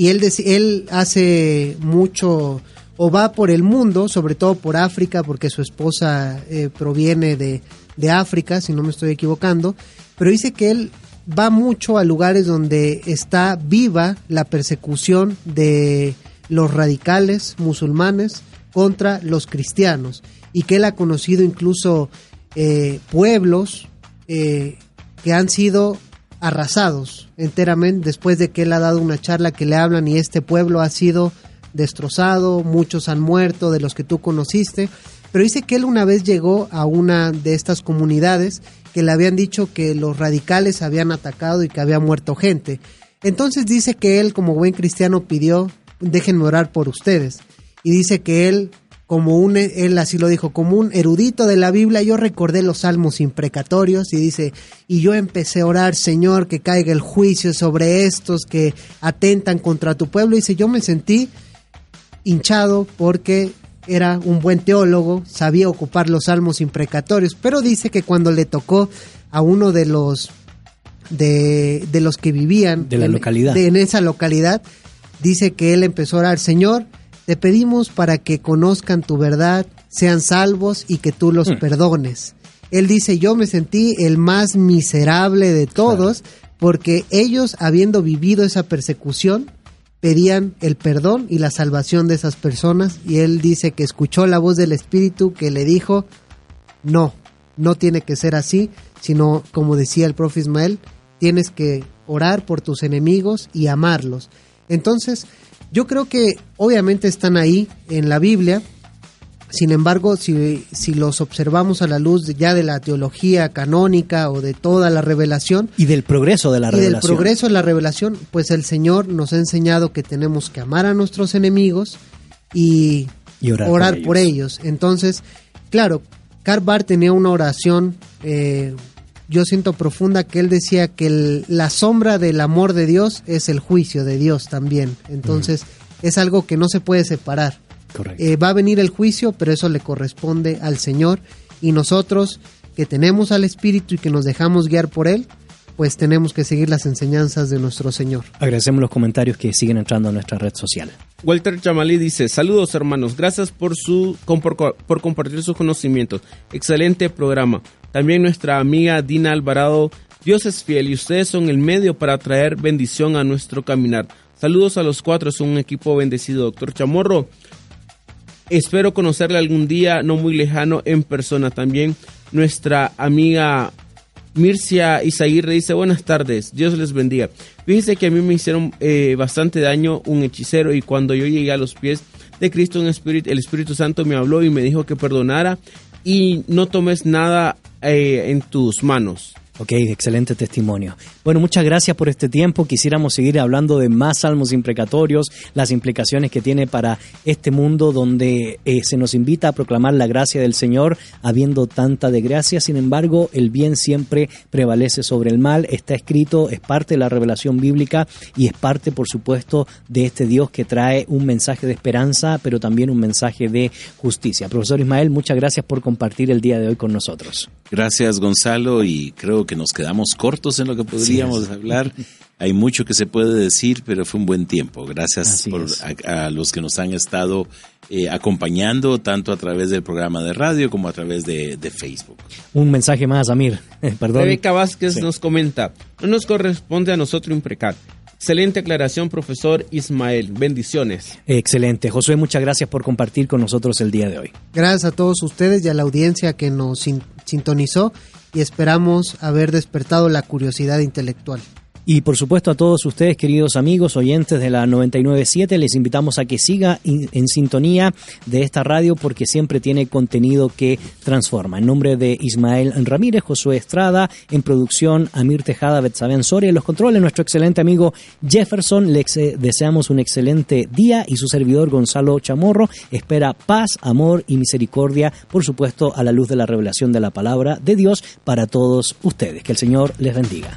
y él, hace mucho o va por el mundo, sobre todo por África, porque su esposa eh, proviene de, de África, si no me estoy equivocando, pero dice que él va mucho a lugares donde está viva la persecución de los radicales musulmanes contra los cristianos y que él ha conocido incluso eh, pueblos eh, que han sido arrasados enteramente después de que él ha dado una charla que le hablan y este pueblo ha sido destrozado, muchos han muerto de los que tú conociste, pero dice que él una vez llegó a una de estas comunidades que le habían dicho que los radicales habían atacado y que había muerto gente. Entonces dice que él como buen cristiano pidió, déjenme orar por ustedes. Y dice que él como un, él así lo dijo, como un erudito de la Biblia, yo recordé los salmos imprecatorios y dice, y yo empecé a orar, Señor, que caiga el juicio sobre estos que atentan contra tu pueblo. Y dice, yo me sentí hinchado porque era un buen teólogo, sabía ocupar los salmos imprecatorios, pero dice que cuando le tocó a uno de los de, de los que vivían De la en, localidad. de- en esa localidad, dice que él empezó a orar, Señor, te pedimos para que conozcan tu verdad, sean salvos y que tú los Mm. perdones. Él dice, yo me sentí el más miserable de todos porque ellos, habiendo vivido esa persecución, pedían el perdón y la salvación de esas personas y él dice que escuchó la voz del Espíritu que le dijo, no, no tiene que ser así, sino como decía el profe Ismael, tienes que orar por tus enemigos y amarlos. Entonces, yo creo que obviamente están ahí en la Biblia, sin embargo, si, si los observamos a la luz de- ya de la teología canónica o de toda la revelación, Y del progreso de la y del revelación. progreso de la revelación, pues el Señor nos ha enseñado que tenemos que amar a nuestros enemigos y, Y orar por por, ellos. Entonces, claro, Karl Barth tenía una oración, eh, yo siento profunda, que él decía que el- la sombra del amor de Dios es el juicio de Dios también. Entonces, es algo que no se puede separar. Correcto. Eh, va a venir el juicio, pero eso le corresponde al Señor. Y nosotros que tenemos al Espíritu y que nos dejamos guiar por Él, pues tenemos que seguir las enseñanzas de nuestro Señor. Agradecemos los comentarios que siguen entrando a nuestra red social. Walter Chamalí dice, saludos hermanos, gracias por, su, por, por compartir sus conocimientos. Excelente programa. También nuestra amiga Dina Alvarado, Dios es fiel y ustedes son el medio para traer bendición a nuestro caminar. Saludos a los cuatro, son un equipo bendecido. Doctor Chamorro, espero conocerle algún día, no muy lejano, en persona. También nuestra amiga Mircia Izaguirre dice buenas tardes, Dios les bendiga. Fíjense que a mí me hicieron eh, bastante daño un hechicero y cuando yo llegué a los pies de Cristo en espíritu, el Espíritu Santo me habló y me dijo que perdonara y no tomes nada eh, en tus manos. Ok, excelente testimonio. Bueno, muchas gracias por este tiempo. Quisiéramos seguir hablando de más salmos imprecatorios, las implicaciones que tiene para este mundo donde eh, se nos invita a proclamar la gracia del Señor, habiendo tanta desgracia. Sin embargo, el bien siempre prevalece sobre el mal. Está escrito, es parte de la revelación bíblica y es parte, por supuesto, de este Dios que trae un mensaje de esperanza, pero también un mensaje de justicia. Profesor Ismael, muchas gracias por compartir el día de hoy con nosotros. Gracias, Gonzalo, y creo que nos quedamos cortos en lo que podríamos hablar. [laughs] Hay mucho que se puede decir, pero fue un buen tiempo. Gracias Así por a, a los que nos han estado eh, acompañando, tanto a través del programa de radio como a través de, de Facebook. Un mensaje más, Amir. [laughs] Perdón. Rebeca Vázquez Sí. nos comenta, no nos corresponde a nosotros imprecar. Excelente aclaración, profesor Ismael. Bendiciones. Excelente. Josué, muchas gracias por compartir con nosotros el día de hoy. Gracias a todos ustedes y a la audiencia que nos sin- sintonizó y esperamos haber despertado la curiosidad intelectual. Y por supuesto a todos ustedes, queridos amigos, oyentes de la 997, les invitamos a que siga en sintonía de esta radio porque siempre tiene contenido que transforma. En nombre de Ismael Ramírez, Josué Estrada, en producción Amir Tejada, Betsaben Soria, en los controles nuestro excelente amigo Jefferson, le ex- deseamos un excelente día y su servidor Gonzalo Chamorro espera paz, amor y misericordia, por supuesto a la luz de la revelación de la palabra de Dios para todos ustedes. Que el Señor les bendiga.